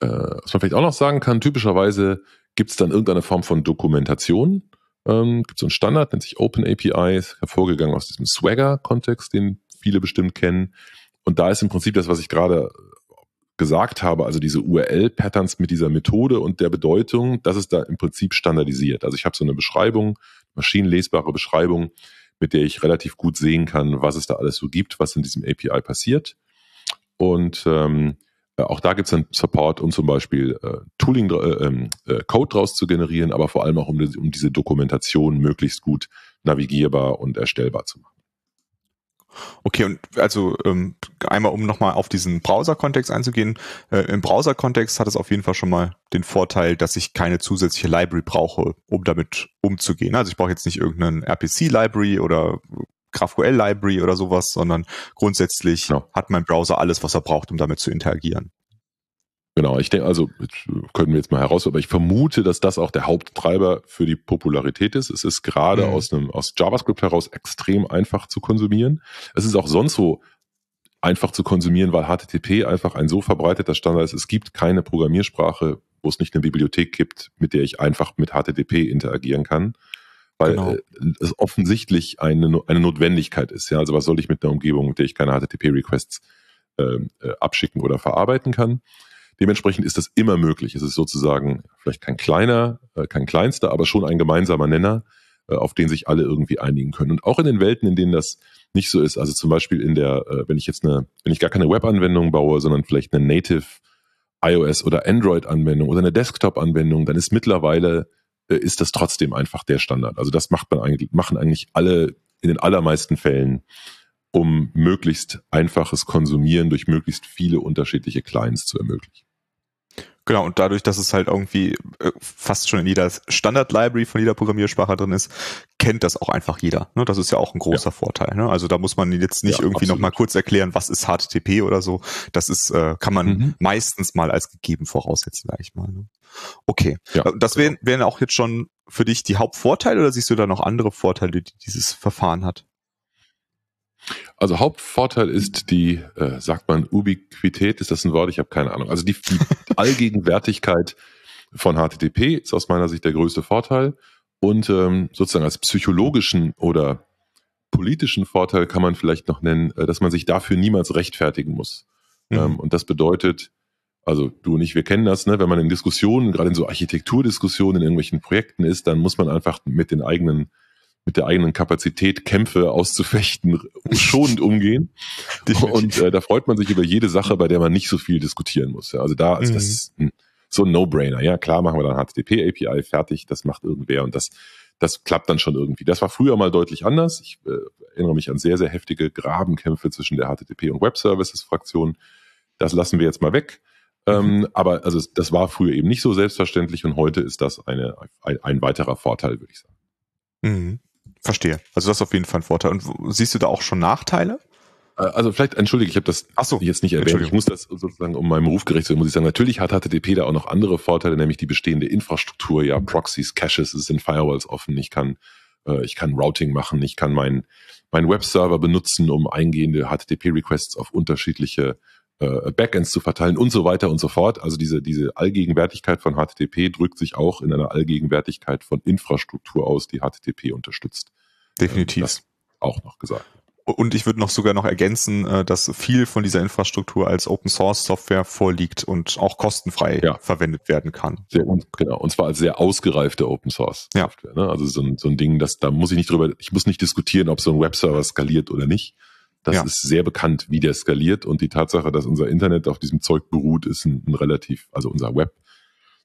Äh, was man vielleicht auch noch sagen kann, typischerweise gibt es dann irgendeine Form von Dokumentation. Ähm, gibt so einen Standard, nennt sich Open APIs, hervorgegangen aus diesem Swagger-Kontext, den viele bestimmt kennen. Und da ist im Prinzip das, was ich gerade gesagt habe, also diese URL-Patterns mit dieser Methode und der Bedeutung, das ist da im Prinzip standardisiert. Also ich habe so eine Beschreibung, maschinenlesbare Beschreibung, mit der ich relativ gut sehen kann, was es da alles so gibt, was in diesem API passiert. Und ähm, auch da gibt es dann Support, um zum Beispiel äh, Tooling, äh, ähm, äh, Code draus zu generieren, aber vor allem auch um, um diese Dokumentation möglichst gut navigierbar und erstellbar zu machen. Okay, und also ähm, einmal um nochmal auf diesen Browser-Kontext einzugehen. Äh, Im Browser-Kontext hat es auf jeden Fall schon mal den Vorteil, dass ich keine zusätzliche Library brauche, um damit umzugehen. Also ich brauche jetzt nicht irgendeinen RPC-Library oder GraphQL-Library oder sowas, sondern grundsätzlich ja. hat mein Browser alles, was er braucht, um damit zu interagieren. Genau, ich denke, also können wir jetzt mal heraus, aber ich vermute, dass das auch der Haupttreiber für die Popularität ist. Es ist gerade mhm. aus einem aus JavaScript heraus extrem einfach zu konsumieren. Es ist auch sonst so einfach zu konsumieren, weil HTTP einfach ein so verbreiteter Standard ist. Es gibt keine Programmiersprache, wo es nicht eine Bibliothek gibt, mit der ich einfach mit HTTP interagieren kann, weil genau. Äh, es offensichtlich eine, eine Notwendigkeit ist. Ja, also was soll ich mit einer Umgebung, mit der ich keine HTTP-Requests ähm, äh, abschicken oder verarbeiten kann? Dementsprechend ist das immer möglich. Es ist sozusagen vielleicht kein kleiner, äh, kein kleinster, aber schon ein gemeinsamer Nenner, äh, auf den sich alle irgendwie einigen können. Und auch in den Welten, in denen das nicht so ist, also zum Beispiel in der, äh, wenn ich jetzt eine, wenn ich gar keine Web-Anwendung baue, sondern vielleicht eine Native iOS oder Android-Anwendung oder eine Desktop-Anwendung, dann ist mittlerweile ist das trotzdem einfach der Standard. Also das macht man eigentlich, machen eigentlich alle in den allermeisten Fällen um möglichst einfaches Konsumieren durch möglichst viele unterschiedliche Clients zu ermöglichen. Genau, und dadurch, dass es halt irgendwie äh, fast schon in jeder Standard-Library von jeder Programmiersprache drin ist, kennt das auch einfach jeder. Ne? Das ist ja auch ein großer ja. Vorteil. Ne? Also da muss man jetzt nicht ja, irgendwie nochmal kurz erklären, was ist HTTP oder so. Das ist, äh, kann man mhm. meistens mal als gegeben voraussetzen, sag ich mal. Ne? Okay. Ja, äh, das wären, wären auch jetzt schon für dich die Hauptvorteile oder siehst du da noch andere Vorteile, die dieses Verfahren hat? Also Hauptvorteil ist die, äh, sagt man Ubiquität, ist das ein Wort? Ich habe keine Ahnung. Also die, die Allgegenwärtigkeit von HTTP ist aus meiner Sicht der größte Vorteil. Und ähm, sozusagen als psychologischen oder politischen Vorteil kann man vielleicht noch nennen, äh, dass man sich dafür niemals rechtfertigen muss. Mhm. Ähm, und das bedeutet, also du und ich, wir kennen das, ne? wenn man in Diskussionen, gerade in so Architekturdiskussionen in irgendwelchen Projekten ist, dann muss man einfach mit den eigenen mit der eigenen Kapazität, Kämpfe auszufechten, schonend umgehen. Und äh, da freut man sich über jede Sache, bei der man nicht so viel diskutieren muss. Ja. Also da ist mhm. das so ein No-Brainer. Ja, klar, machen wir dann HTTP-API fertig, das macht irgendwer und das, das klappt dann schon irgendwie. Das war früher mal deutlich anders. Ich äh, erinnere mich an sehr, sehr heftige Grabenkämpfe zwischen der HTTP und Web Services-Fraktion. Das lassen wir jetzt mal weg. Ähm, mhm. aber also das war früher eben nicht so selbstverständlich und heute ist das eine, ein, ein weiterer Vorteil, würde ich sagen. Mhm. Verstehe. Also das ist auf jeden Fall ein Vorteil. Und siehst du da auch schon Nachteile? Äh, also vielleicht, entschuldige, ich habe das so, jetzt nicht erwähnt. Ich muss das sozusagen, um meinem Ruf gerecht zu werden, muss ich sagen, natürlich hat HTTP da auch noch andere Vorteile, nämlich die bestehende Infrastruktur, ja, Proxys, Caches, es sind Firewalls offen, ich kann, äh, ich kann Routing machen, ich kann meinen mein Webserver benutzen, um eingehende HTTP-Requests auf unterschiedliche äh, Backends zu verteilen und so weiter und so fort. Also diese, diese Allgegenwärtigkeit von HTTP drückt sich auch in einer Allgegenwärtigkeit von Infrastruktur aus, die HTTP unterstützt. Definitiv. Das auch noch gesagt. Und ich würde noch sogar noch ergänzen, äh, dass viel von dieser Infrastruktur als Open Source Software vorliegt und auch kostenfrei ja. verwendet werden kann. Sehr, genau. Und zwar als sehr ausgereifte Open Source Software. Ja. Ne? Also so ein, so ein Ding, dass da muss ich nicht drüber, ich muss nicht diskutieren, ob so ein Webserver skaliert oder nicht. Das ja. ist sehr bekannt, wie der skaliert und die Tatsache, dass unser Internet auf diesem Zeug beruht, ist ein, ein relativ, also unser Web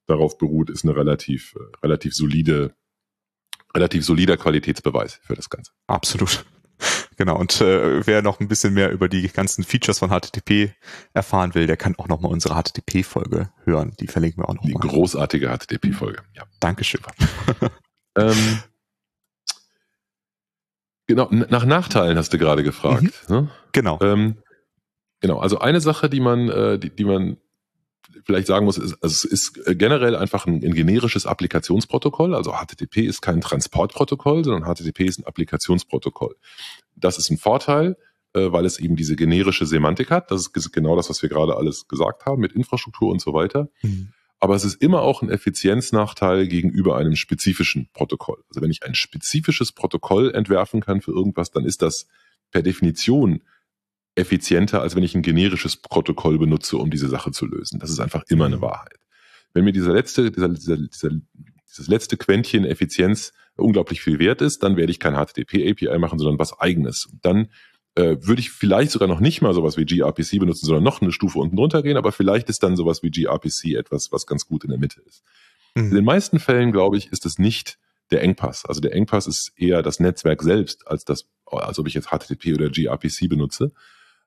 darauf beruht, ist eine relativ, äh, relativ solide, relativ solider Qualitätsbeweis für das Ganze. Absolut. Genau, und äh, wer noch ein bisschen mehr über die ganzen Features von HTTP erfahren will, der kann auch nochmal unsere HTTP-Folge hören. Die verlinken wir auch noch Die mal. großartige HTTP-Folge, ja. Dankeschön. ähm, Genau, nach Nachteilen hast du gerade gefragt. Mhm. Ne? Genau. Ähm, Genau, also eine Sache, die man, äh, die, die man vielleicht sagen muss, ist, also es ist generell einfach ein, ein generisches Applikationsprotokoll. Also HTTP ist kein Transportprotokoll, sondern HTTP ist ein Applikationsprotokoll. Das ist ein Vorteil, äh, weil es eben diese generische Semantik hat. Das ist genau das, was wir gerade alles gesagt haben mit Infrastruktur und so weiter. Mhm. Aber es ist immer auch ein Effizienznachteil gegenüber einem spezifischen Protokoll. Also wenn ich ein spezifisches Protokoll entwerfen kann für irgendwas, dann ist das per Definition effizienter, als wenn ich ein generisches Protokoll benutze, um diese Sache zu lösen. Das ist einfach immer eine mhm. Wahrheit. Wenn mir dieser letzte, dieser, dieser, dieser, dieses letzte Quäntchen Effizienz unglaublich viel wert ist, dann werde ich kein HTTP-API machen, sondern was eigenes. dann äh, würde ich vielleicht sogar noch nicht mal sowas wie gRPC benutzen, sondern noch eine Stufe unten drunter gehen, aber vielleicht ist dann sowas wie gRPC etwas, was ganz gut in der Mitte ist. Mhm. In den meisten Fällen, glaube ich, ist es nicht der Engpass. Also der Engpass ist eher das Netzwerk selbst, als das, als ob ich jetzt HTTP oder gRPC benutze.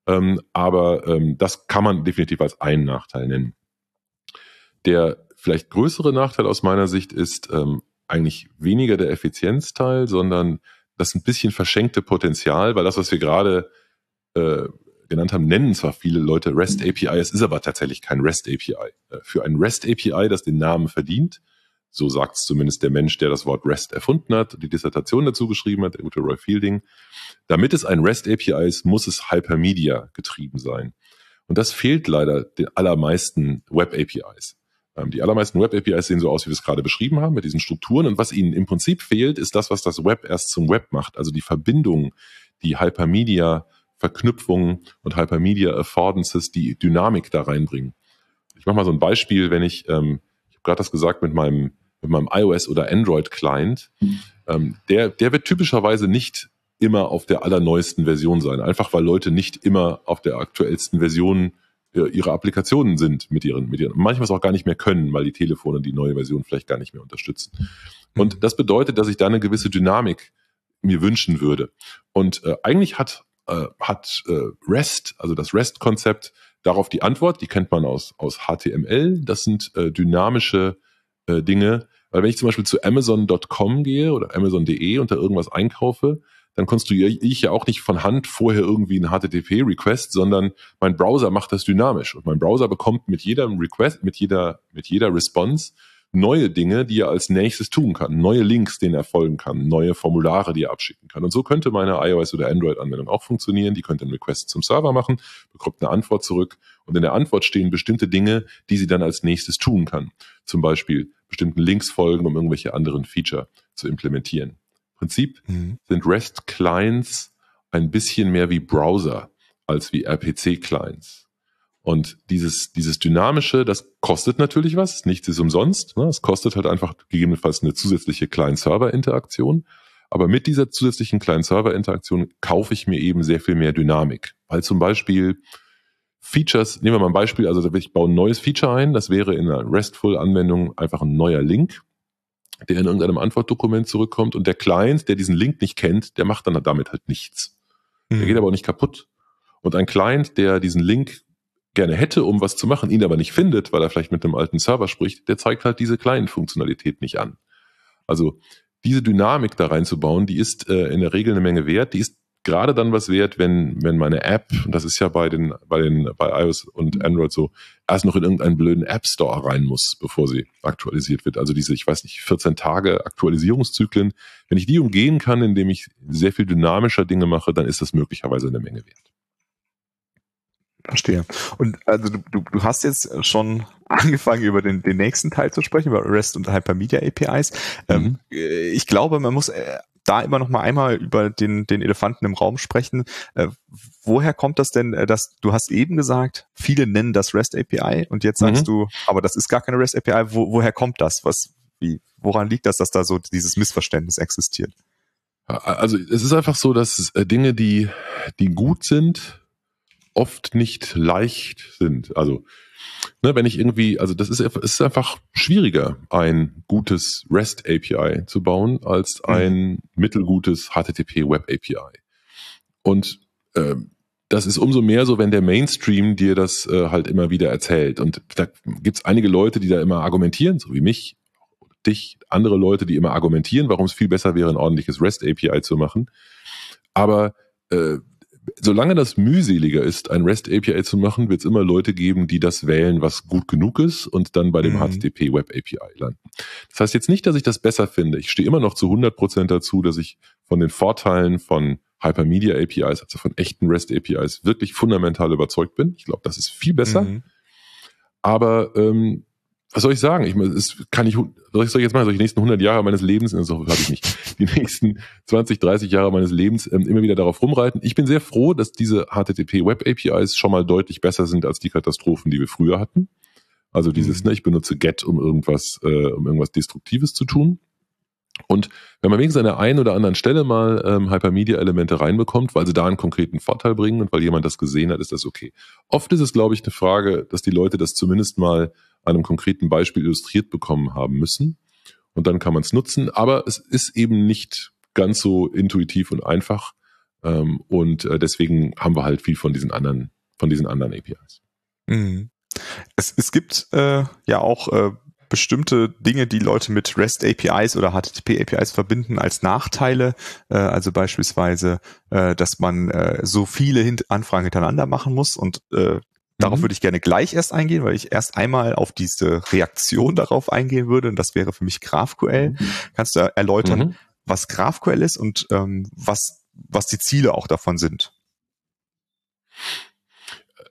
Ähm, aber ähm, das kann man definitiv als einen Nachteil nennen. Der vielleicht größere Nachteil aus meiner Sicht ist ähm, eigentlich weniger der Effizienzteil, sondern das ein bisschen verschenkte Potenzial, weil das, was wir gerade äh, genannt haben, nennen zwar viele Leute REST API, es ist aber tatsächlich kein REST API. Äh, für ein REST API, das den Namen verdient, so sagt es zumindest der Mensch, der das Wort REST erfunden hat, die Dissertation dazu geschrieben hat, der gute Roy Fielding. Damit es ein REST API ist, muss es Hypermedia getrieben sein. Und das fehlt leider den allermeisten Web APIs. Ähm, die allermeisten Web APIs sehen so aus, wie wir es gerade beschrieben haben, mit diesen Strukturen. Und was ihnen im Prinzip fehlt, ist das, was das Web erst zum Web macht. Also die Verbindung, die Hypermedia Verknüpfungen und Hypermedia Affordances, die Dynamik da reinbringen. Ich mache mal so ein Beispiel, wenn ich, ähm, ich habe gerade das gesagt mit meinem mit meinem iOS oder Android Client, mhm. ähm, der, der wird typischerweise nicht immer auf der allerneuesten Version sein. Einfach weil Leute nicht immer auf der aktuellsten Version äh, ihrer Applikationen sind mit ihren, mit ihren, manchmal auch gar nicht mehr können, weil die Telefone die neue Version vielleicht gar nicht mehr unterstützen. Mhm. Und das bedeutet, dass ich da eine gewisse Dynamik mir wünschen würde. Und äh, eigentlich hat, äh, hat äh, REST, also das REST-Konzept, darauf die Antwort, die kennt man aus, aus HTML. Das sind äh, dynamische äh, Dinge. Weil wenn ich zum Beispiel zu Amazon.com gehe oder Amazon.de und da irgendwas einkaufe, dann konstruiere ich ja auch nicht von Hand vorher irgendwie einen HTTP-Request, sondern mein Browser macht das dynamisch. Und mein Browser bekommt mit jedem Request, mit jeder, mit jeder Response neue Dinge, die er als nächstes tun kann, neue Links, denen er folgen kann, neue Formulare, die er abschicken kann. Und so könnte meine iOS oder Android-Anwendung auch funktionieren. Die könnte einen Request zum Server machen, bekommt eine Antwort zurück und in der Antwort stehen bestimmte Dinge, die sie dann als nächstes tun kann. Zum Beispiel bestimmten Links folgen, um irgendwelche anderen Feature zu implementieren. Prinzip mhm. sind REST-Clients ein bisschen mehr wie Browser als wie RPC-Clients. Und dieses, dieses Dynamische, das kostet natürlich was. Nichts ist umsonst. Ne? Es kostet halt einfach gegebenenfalls eine zusätzliche Client-Server-Interaktion. Aber mit dieser zusätzlichen Client-Server-Interaktion kaufe ich mir eben sehr viel mehr Dynamik. Weil zum Beispiel Features, nehmen wir mal ein Beispiel, also ich baue ein neues Feature ein, das wäre in einer RESTful-Anwendung einfach ein neuer Link, der in irgendeinem Antwortdokument zurückkommt und der Client, der diesen Link nicht kennt, der macht dann damit halt nichts. Mhm. Der geht aber auch nicht kaputt. Und ein Client, der diesen Link gerne hätte, um was zu machen, ihn aber nicht findet, weil er vielleicht mit einem alten Server spricht, der zeigt halt diese kleinen Funktionalität nicht an. Also diese Dynamik da reinzubauen, die ist äh, in der Regel eine Menge wert. Die ist gerade dann was wert, wenn, wenn meine App, und das ist ja bei den, bei den, bei iOS und Android so, erst noch in irgendeinen blöden App Store rein muss, bevor sie aktualisiert wird. Also diese, ich weiß nicht, 14 Tage Aktualisierungszyklen. Wenn ich die umgehen kann, indem ich sehr viel dynamischer Dinge mache, dann ist das möglicherweise eine Menge wert. Verstehe. Und also du, du, du hast jetzt schon angefangen, über den, den nächsten Teil zu sprechen, über REST und Hypermedia APIs. Ähm, mhm. Ähm, ich glaube, man muss äh, da immer noch mal einmal über den, den Elefanten im Raum sprechen. Äh, woher kommt das denn, äh, dass du hast eben gesagt, viele nennen das REST API und jetzt sagst mhm. du, aber das ist gar keine REST API. Wo, woher kommt das? Was, wie, woran liegt das, dass da so dieses Missverständnis existiert? Also es ist einfach so, dass Dinge, die, die gut sind, oft nicht leicht sind. Also, ne, wenn ich irgendwie, also das ist, ist einfach schwieriger, ein gutes REST API zu bauen, als mhm. ein mittelgutes HTTP Web API. Und äh, das ist umso mehr so, wenn der Mainstream dir das äh, halt immer wieder erzählt. Und da gibt's einige Leute, die da immer argumentieren, so wie mich, dich, andere Leute, die immer argumentieren, warum es viel besser wäre, ein ordentliches REST API zu machen. Aber äh, solange das mühseliger ist, ein REST API zu machen, wird es immer Leute geben, die das wählen, was gut genug ist und dann bei dem mhm. HTTP Web API landen. Das heißt jetzt nicht, dass ich das besser finde. Ich stehe immer noch zu 100 Prozent dazu, dass ich von den Vorteilen von Hypermedia APIs, also von echten REST APIs, wirklich fundamental überzeugt bin. Ich glaube, das ist viel besser. Mhm. Aber ähm, was soll ich sagen? Ich meine, es kann ich, was soll ich jetzt machen? Soll ich die nächsten 100 Jahre meines Lebens, also habe ich nicht, die nächsten 20, 30 Jahre meines Lebens ähm, immer wieder darauf rumreiten? Ich bin sehr froh, dass diese HTTP Web APIs schon mal deutlich besser sind als die Katastrophen, die wir früher hatten. Also dieses, mhm. ne, ich benutze GET, um irgendwas, äh, um irgendwas Destruktives zu tun. Und wenn man wenigstens an der einen oder anderen Stelle mal ähm, Hypermedia-Elemente reinbekommt, weil sie da einen konkreten Vorteil bringen und weil jemand das gesehen hat, ist das okay. Oft ist es, glaube ich, eine Frage, dass die Leute das zumindest mal einem konkreten Beispiel illustriert bekommen haben müssen. Und dann kann man es nutzen. Aber es ist eben nicht ganz so intuitiv und einfach. Ähm, und äh, deswegen haben wir halt viel von diesen anderen, von diesen anderen APIs. Mhm. Es, es gibt äh, ja auch äh, bestimmte Dinge, die Leute mit REST APIs oder HTTP APIs verbinden als Nachteile. Äh, also beispielsweise, äh, dass man äh, so viele Hint Anfragen hintereinander machen muss und äh, Darauf mhm. würde ich gerne gleich erst eingehen, weil ich erst einmal auf diese Reaktion darauf eingehen würde. Und das wäre für mich GraphQL. Mhm. Kannst du erläutern, mhm. was GraphQL ist und ähm, was, was die Ziele auch davon sind?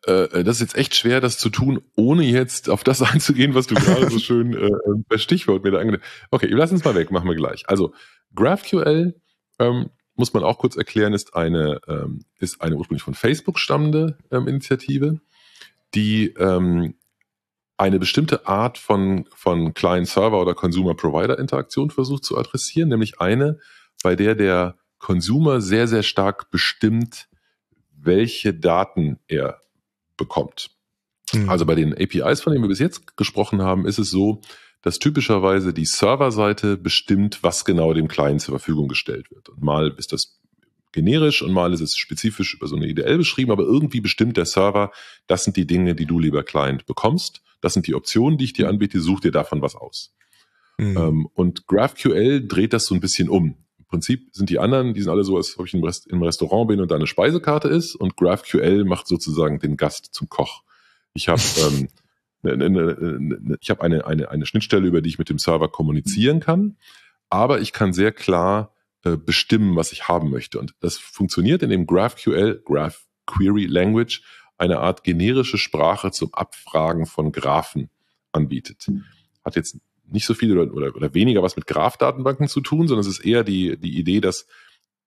Äh, das ist jetzt echt schwer, das zu tun, ohne jetzt auf das einzugehen, was du gerade so schön äh, per Stichwort mir da angenommen Okay, lass uns mal weg, machen wir gleich. Also GraphQL ähm, muss man auch kurz erklären, ist eine, ähm, ist eine ursprünglich von Facebook stammende ähm, Initiative die ähm, eine bestimmte Art von, von Client-Server- oder Consumer-Provider-Interaktion versucht zu adressieren, nämlich eine, bei der der Consumer sehr, sehr stark bestimmt, welche Daten er bekommt. Mhm. Also bei den APIs, von denen wir bis jetzt gesprochen haben, ist es so, dass typischerweise die Serverseite bestimmt, was genau dem Client zur Verfügung gestellt wird. Und mal ist das generisch und mal ist es spezifisch über so eine IDL beschrieben, aber irgendwie bestimmt der Server, das sind die Dinge, die du lieber Client bekommst. Das sind die Optionen, die ich dir anbiete, such dir davon was aus. Mhm. Ähm, und GraphQL dreht das so ein bisschen um. Im Prinzip sind die anderen, die sind alle so, als ob ich im, Rest, im Restaurant bin und da eine Speisekarte ist und GraphQL macht sozusagen den Gast zum Koch. Ich habe ähm, ne, ne, ne, ich habe eine, eine, eine Schnittstelle, über die ich mit dem Server kommunizieren kann, aber ich kann sehr klar äh, bestimmen, was ich haben möchte. Und das funktioniert, in dem GraphQL, Graph Query Language, eine Art generische Sprache zum Abfragen von Graphen anbietet. Hat jetzt nicht so viel oder, oder, oder weniger was mit Graph-Datenbanken zu tun, sondern es ist eher die, die Idee, dass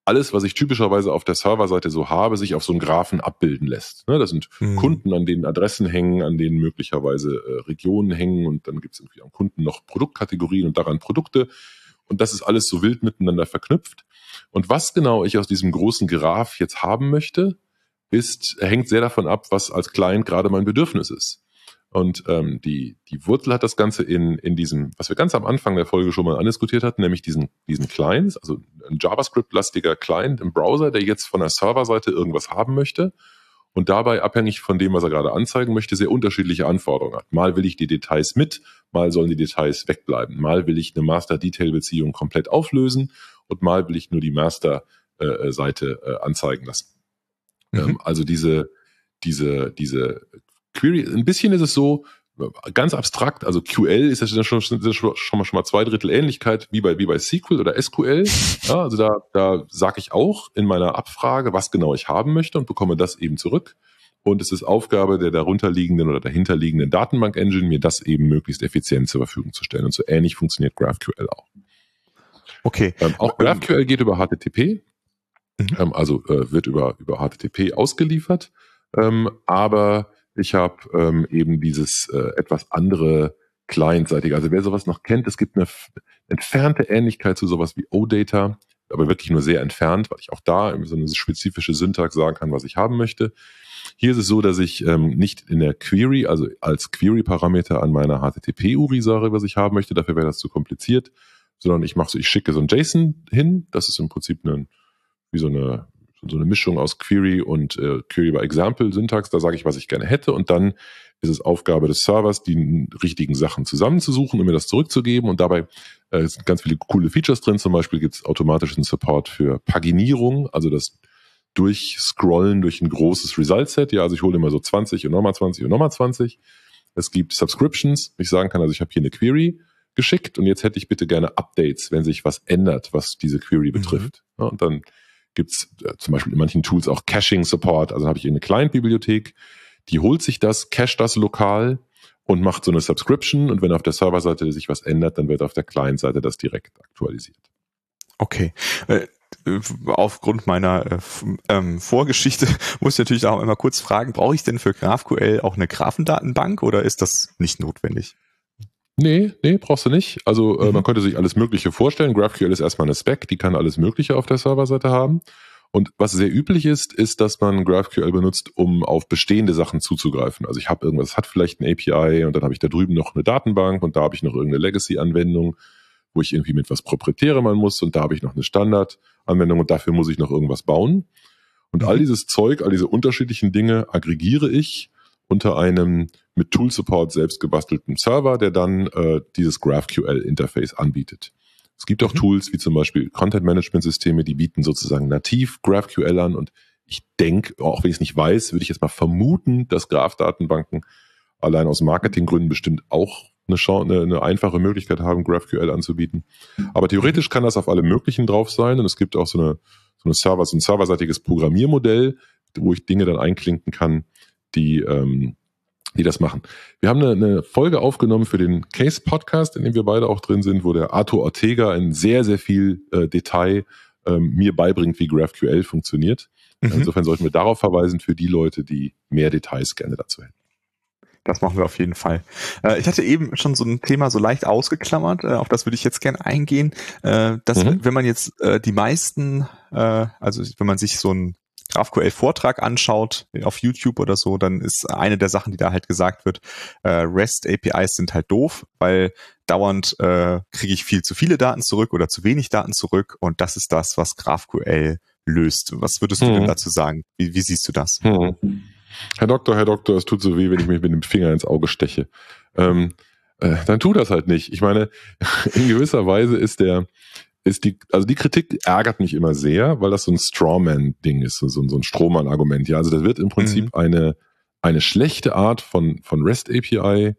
alles, was ich typischerweise auf der Serverseite so habe, sich auf so einen Graphen abbilden lässt. Ne, das sind mhm. Kunden, an denen Adressen hängen, an denen möglicherweise äh, Regionen hängen und dann gibt es irgendwie am Kunden noch Produktkategorien und daran Produkte. Und das ist alles so wild miteinander verknüpft. Und was genau ich aus diesem großen Graph jetzt haben möchte, ist, hängt sehr davon ab, was als Client gerade mein Bedürfnis ist. Und ähm, die, die Wurzel hat das Ganze in, in diesem, was wir ganz am Anfang der Folge schon mal andiskutiert hatten, nämlich diesen, diesen Clients, also ein JavaScript-lastiger Client im Browser, der jetzt von der Serverseite irgendwas haben möchte und dabei abhängig von dem, was er gerade anzeigen möchte, sehr unterschiedliche Anforderungen hat. Mal will ich die Details mit, mal sollen die Details wegbleiben. Mal will ich eine Master-Detail-Beziehung komplett auflösen und mal will ich nur die Master-Seite äh, anzeigen lassen. Mhm. Ähm, also diese, diese, diese Query, ein bisschen ist es so, ganz abstrakt, also QL ist ja schon, schon, schon, mal, schon mal zwei Drittel Ähnlichkeit wie bei, wie bei SQL oder SQL. Ja, also da, da sage ich auch in meiner Abfrage, was genau ich haben möchte und bekomme das eben zurück. Und es ist Aufgabe der darunterliegenden oder dahinterliegenden Datenbank-Engine, mir das eben möglichst effizient zur Verfügung zu stellen. Und so ähnlich funktioniert GraphQL auch. Okay. Ähm, auch GraphQL geht über HTTP, mhm. ähm, also äh, wird über, über HTTP ausgeliefert, ähm, aber ich habe ähm, eben dieses äh, etwas andere clientseitige. Also wer sowas noch kennt, es gibt eine entfernte Ähnlichkeit zu sowas wie OData, aber wirklich nur sehr entfernt, weil ich auch da so eine spezifische Syntax sagen kann, was ich haben möchte. Hier ist es so, dass ich ähm, nicht in der Query, also als Query-Parameter an meiner HTTP-URI sage, was ich haben möchte, dafür wäre das zu kompliziert, sondern ich mache so, ich schicke so ein JSON hin, das ist im Prinzip ein, wie so eine so eine Mischung aus Query und äh, Query by Example Syntax. Da sage ich, was ich gerne hätte und dann ist es Aufgabe des Servers, die richtigen Sachen zusammenzusuchen und mir das zurückzugeben. Und dabei äh, sind ganz viele coole Features drin. Zum Beispiel gibt es automatischen Support für Paginierung, also dass durchscrollen durch ein großes Result-Set. Ja, also ich hole immer so 20 und nochmal 20 und nochmal 20. Es gibt Subscriptions. Ich sagen kann, also ich habe hier eine Query geschickt und jetzt hätte ich bitte gerne Updates, wenn sich was ändert, was diese Query mhm. betrifft. Mhm. Ja, und dann gibt's äh, zum Beispiel in manchen Tools auch Caching-Support. Also habe ich eine Client-Bibliothek, die holt sich das, cached das lokal und macht so eine Subscription und wenn auf der Serverseite sich was ändert, dann wird auf der Client-Seite das direkt aktualisiert. Okay. Äh, aufgrund meiner äh, ähm, Vorgeschichte muss ich natürlich auch immer kurz fragen, brauche ich denn für GraphQL auch eine Graphendatenbank oder ist das nicht notwendig? Nee, nee, brauchst du nicht. Also äh, mhm. man könnte sich alles Mögliche vorstellen. GraphQL ist erstmal eine Spec, die kann alles Mögliche auf der Serverseite haben. Und was sehr üblich ist, ist, dass man GraphQL benutzt, um auf bestehende Sachen zuzugreifen. Also ich habe irgendwas, hat vielleicht ein API und dann habe ich da drüben noch eine Datenbank und da habe ich noch irgendeine Legacy-Anwendung wo ich irgendwie mit was Proprietäre machen muss und da habe ich noch eine Standardanwendung und dafür muss ich noch irgendwas bauen. Und all mhm. dieses Zeug, all diese unterschiedlichen Dinge aggregiere ich unter einem mit Tool Support selbst gebastelten Server, der dann äh, dieses GraphQL-Interface anbietet. Es gibt auch mhm. Tools wie zum Beispiel Content-Management-Systeme, die bieten sozusagen nativ GraphQL an und ich denke, auch wenn ich es nicht weiß, würde ich jetzt mal vermuten, dass Graph-Datenbanken allein aus Marketinggründen bestimmt auch eine, Chance, eine, eine einfache Möglichkeit haben, GraphQL anzubieten. Aber theoretisch kann das auf alle möglichen drauf sein und es gibt auch so eine, so eine Server, so ein serverseitiges Programmiermodell, wo ich Dinge dann einklinken kann, die, ähm, die das machen. Wir haben eine, eine Folge aufgenommen für den Case Podcast, in dem wir beide auch drin sind, wo der Arthur Ortega in sehr, sehr viel äh, Detail ähm, mir beibringt, wie GraphQL funktioniert. Mhm. Insofern sollten wir darauf verweisen für die Leute, die mehr Details gerne dazu hätten. Das machen wir auf jeden Fall. Äh, ich hatte eben schon so ein Thema so leicht ausgeklammert, äh, auf das würde ich jetzt gerne eingehen. Äh, dass, mhm. wenn man jetzt die meisten, also wenn man sich so ein GraphQL-Vortrag anschaut auf YouTube oder so, dann ist eine der Sachen, die da halt gesagt wird, äh, REST-APIs sind halt doof, weil dauernd äh, kriege ich viel zu viele Daten zurück oder zu wenig Daten zurück und das ist das, was GraphQL löst. Was würdest du mhm. denn dazu sagen? Wie, wie siehst du das? Mhm. Herr Doktor, Herr Doktor, es tut so weh, wenn ich mich mit dem Finger ins Auge steche. Ähm, äh, dann tu das halt nicht. Ich meine, in gewisser Weise ist der, ist die, also die Kritik ärgert mich immer sehr, weil das so ein Strawman-Ding ist, so, so ein Strohmann-Argument. Ja, also das wird im Prinzip mhm. eine, eine schlechte Art von, von REST API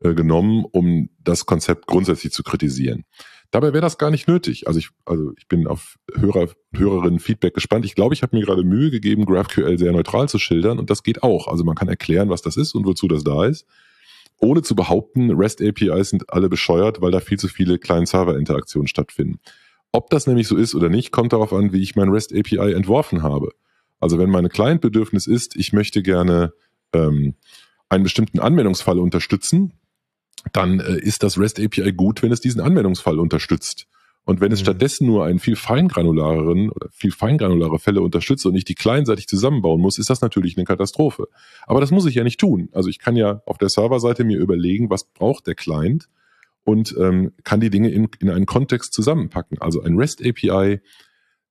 äh, genommen, um das Konzept grundsätzlich zu kritisieren. Dabei wäre das gar nicht nötig. Also ich, also ich bin auf Hörer, Hörerinnen Feedback gespannt. Ich glaube, ich habe mir gerade Mühe gegeben, GraphQL sehr neutral zu schildern und das geht auch. Also man kann erklären, was das ist und wozu das da ist, ohne zu behaupten, REST APIs sind alle bescheuert, weil da viel zu viele Client-Server-Interaktionen stattfinden. Ob das nämlich so ist oder nicht, kommt darauf an, wie ich mein REST API entworfen habe. Also wenn meine Client-Bedürfnis ist, ich möchte gerne ähm, einen bestimmten Anwendungsfall unterstützen, dann äh, ist das REST API gut, wenn es diesen Anwendungsfall unterstützt. Und wenn es mhm. stattdessen nur einen viel feingranulareren oder viel feingranulare Fälle unterstützt und nicht die kleinseitig zusammenbauen muss, ist das natürlich eine Katastrophe. Aber das muss ich ja nicht tun. Also ich kann ja auf der Serverseite mir überlegen, was braucht der Client und ähm, kann die Dinge in, in einen Kontext zusammenpacken. Also ein REST API,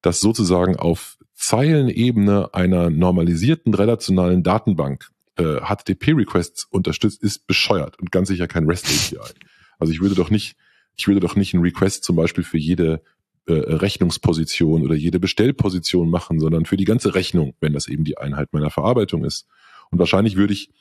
das sozusagen auf Zeilenebene einer normalisierten relationalen Datenbank äh, HTTP-Requests unterstützt, ist bescheuert und ganz sicher kein REST API. Also ich würde doch nicht, ich würde doch nicht einen Request zum Beispiel für jede äh, Rechnungsposition oder jede Bestellposition machen, sondern für die ganze Rechnung, wenn das eben die Einheit meiner Verarbeitung ist. Und wahrscheinlich würde ich,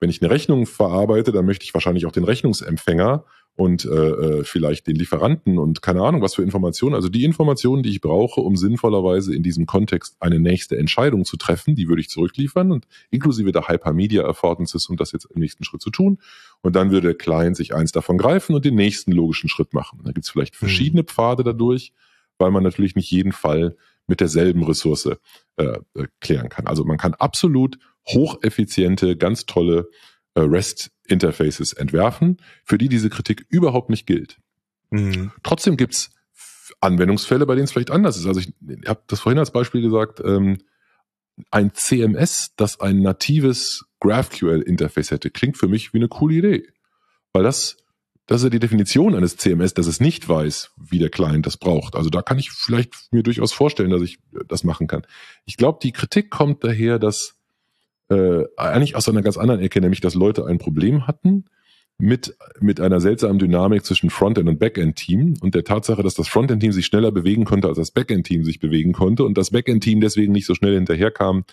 wenn ich eine Rechnung verarbeite, dann möchte ich wahrscheinlich auch den Rechnungsempfänger und äh, äh, vielleicht den Lieferanten und keine Ahnung, was für Informationen. Also die Informationen, die ich brauche, um sinnvollerweise in diesem Kontext eine nächste Entscheidung zu treffen, die würde ich zurückliefern und inklusive der Hypermedia Affordances, um das jetzt im nächsten Schritt zu tun. Und dann würde der Client sich eins davon greifen und den nächsten logischen Schritt machen. Da gibt es vielleicht mhm. verschiedene Pfade dadurch, weil man natürlich nicht jeden Fall mit derselben Ressource äh, äh, klären kann. Also man kann absolut hocheffiziente, ganz tolle REST-Interfaces entwerfen, für die diese Kritik überhaupt nicht gilt. Mhm. Trotzdem gibt's Anwendungsfälle, bei denen es vielleicht anders ist. Also ich, habe das vorhin als Beispiel gesagt, ähm, ein CMS, das ein natives GraphQL-Interface hätte, klingt für mich wie eine coole Idee. Weil das, das ist ja die Definition eines CMS, dass es nicht weiß, wie der Client das braucht. Also da kann ich vielleicht mir durchaus vorstellen, dass ich das machen kann. Ich glaube, die Kritik kommt daher, dass äh, eigentlich aus einer ganz anderen Ecke, nämlich dass Leute ein Problem hatten mit, mit einer seltsamen Dynamik zwischen Frontend und Backend-Team und der Tatsache, dass das Frontend-Team sich schneller bewegen konnte, als das Backend-Team sich bewegen konnte und das Backend-Team deswegen nicht so schnell hinterherkam,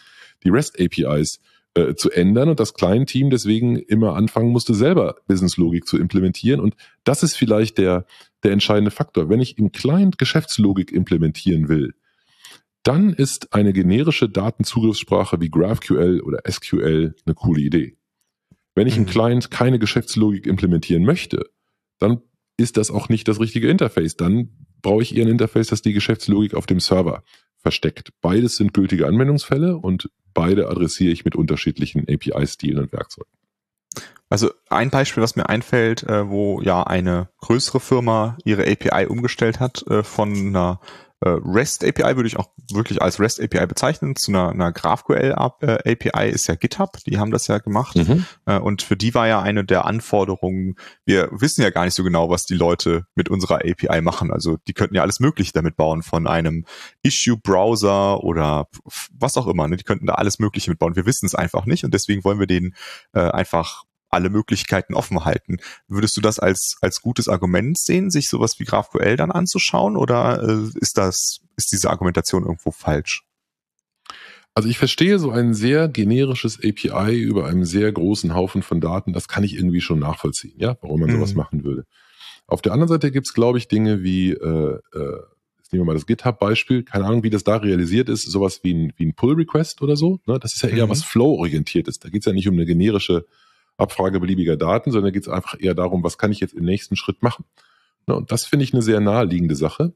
die REST-APIs äh, zu ändern und das Client-Team deswegen immer anfangen musste, selber Business-Logik zu implementieren und das ist vielleicht der, der entscheidende Faktor. Wenn ich im Client Geschäftslogik implementieren will, dann ist eine generische Datenzugriffssprache wie GraphQL oder SQL eine coole Idee. Wenn ich im mhm. Client keine Geschäftslogik implementieren möchte, dann ist das auch nicht das richtige Interface. Dann brauche ich eher ein Interface, das die Geschäftslogik auf dem Server versteckt. Beides sind gültige Anwendungsfälle und beide adressiere ich mit unterschiedlichen API-Stilen und Werkzeugen. Also ein Beispiel, was mir einfällt, äh, wo ja eine größere Firma ihre API umgestellt hat äh, von einer REST API würde ich auch wirklich als REST API bezeichnen. Zu einer, einer GraphQL äh, API ist ja GitHub, die haben das ja gemacht. Mhm. Äh, und für die war ja eine der Anforderungen, wir wissen ja gar nicht so genau, was die Leute mit unserer API machen. Also die könnten ja alles Mögliche damit bauen, von einem Issue-Browser oder was auch immer. Ne? Die könnten da alles Mögliche mitbauen. Wir wissen es einfach nicht und deswegen wollen wir denen äh, einfach alle Möglichkeiten offen halten. Würdest du das als, als gutes Argument sehen, sich sowas wie GraphQL dann anzuschauen oder äh, ist das, ist diese Argumentation irgendwo falsch? Also ich verstehe so ein sehr generisches API über einen sehr großen Haufen von Daten, das kann ich irgendwie schon nachvollziehen, ja, warum man sowas mhm. machen würde. Auf der anderen Seite gibt es, glaube ich, Dinge wie, äh, äh, jetzt nehmen wir mal das GitHub-Beispiel, keine Ahnung, wie das da realisiert ist, sowas wie ein, wie ein Pull-Request oder so. Ne? Das ist ja eher mhm. was Flow-orientiertes. Da geht es ja nicht um eine generische Abfrage beliebiger Daten, sondern geht es einfach eher darum, was kann ich jetzt im nächsten Schritt machen. Ne, und das finde ich eine sehr naheliegende Sache.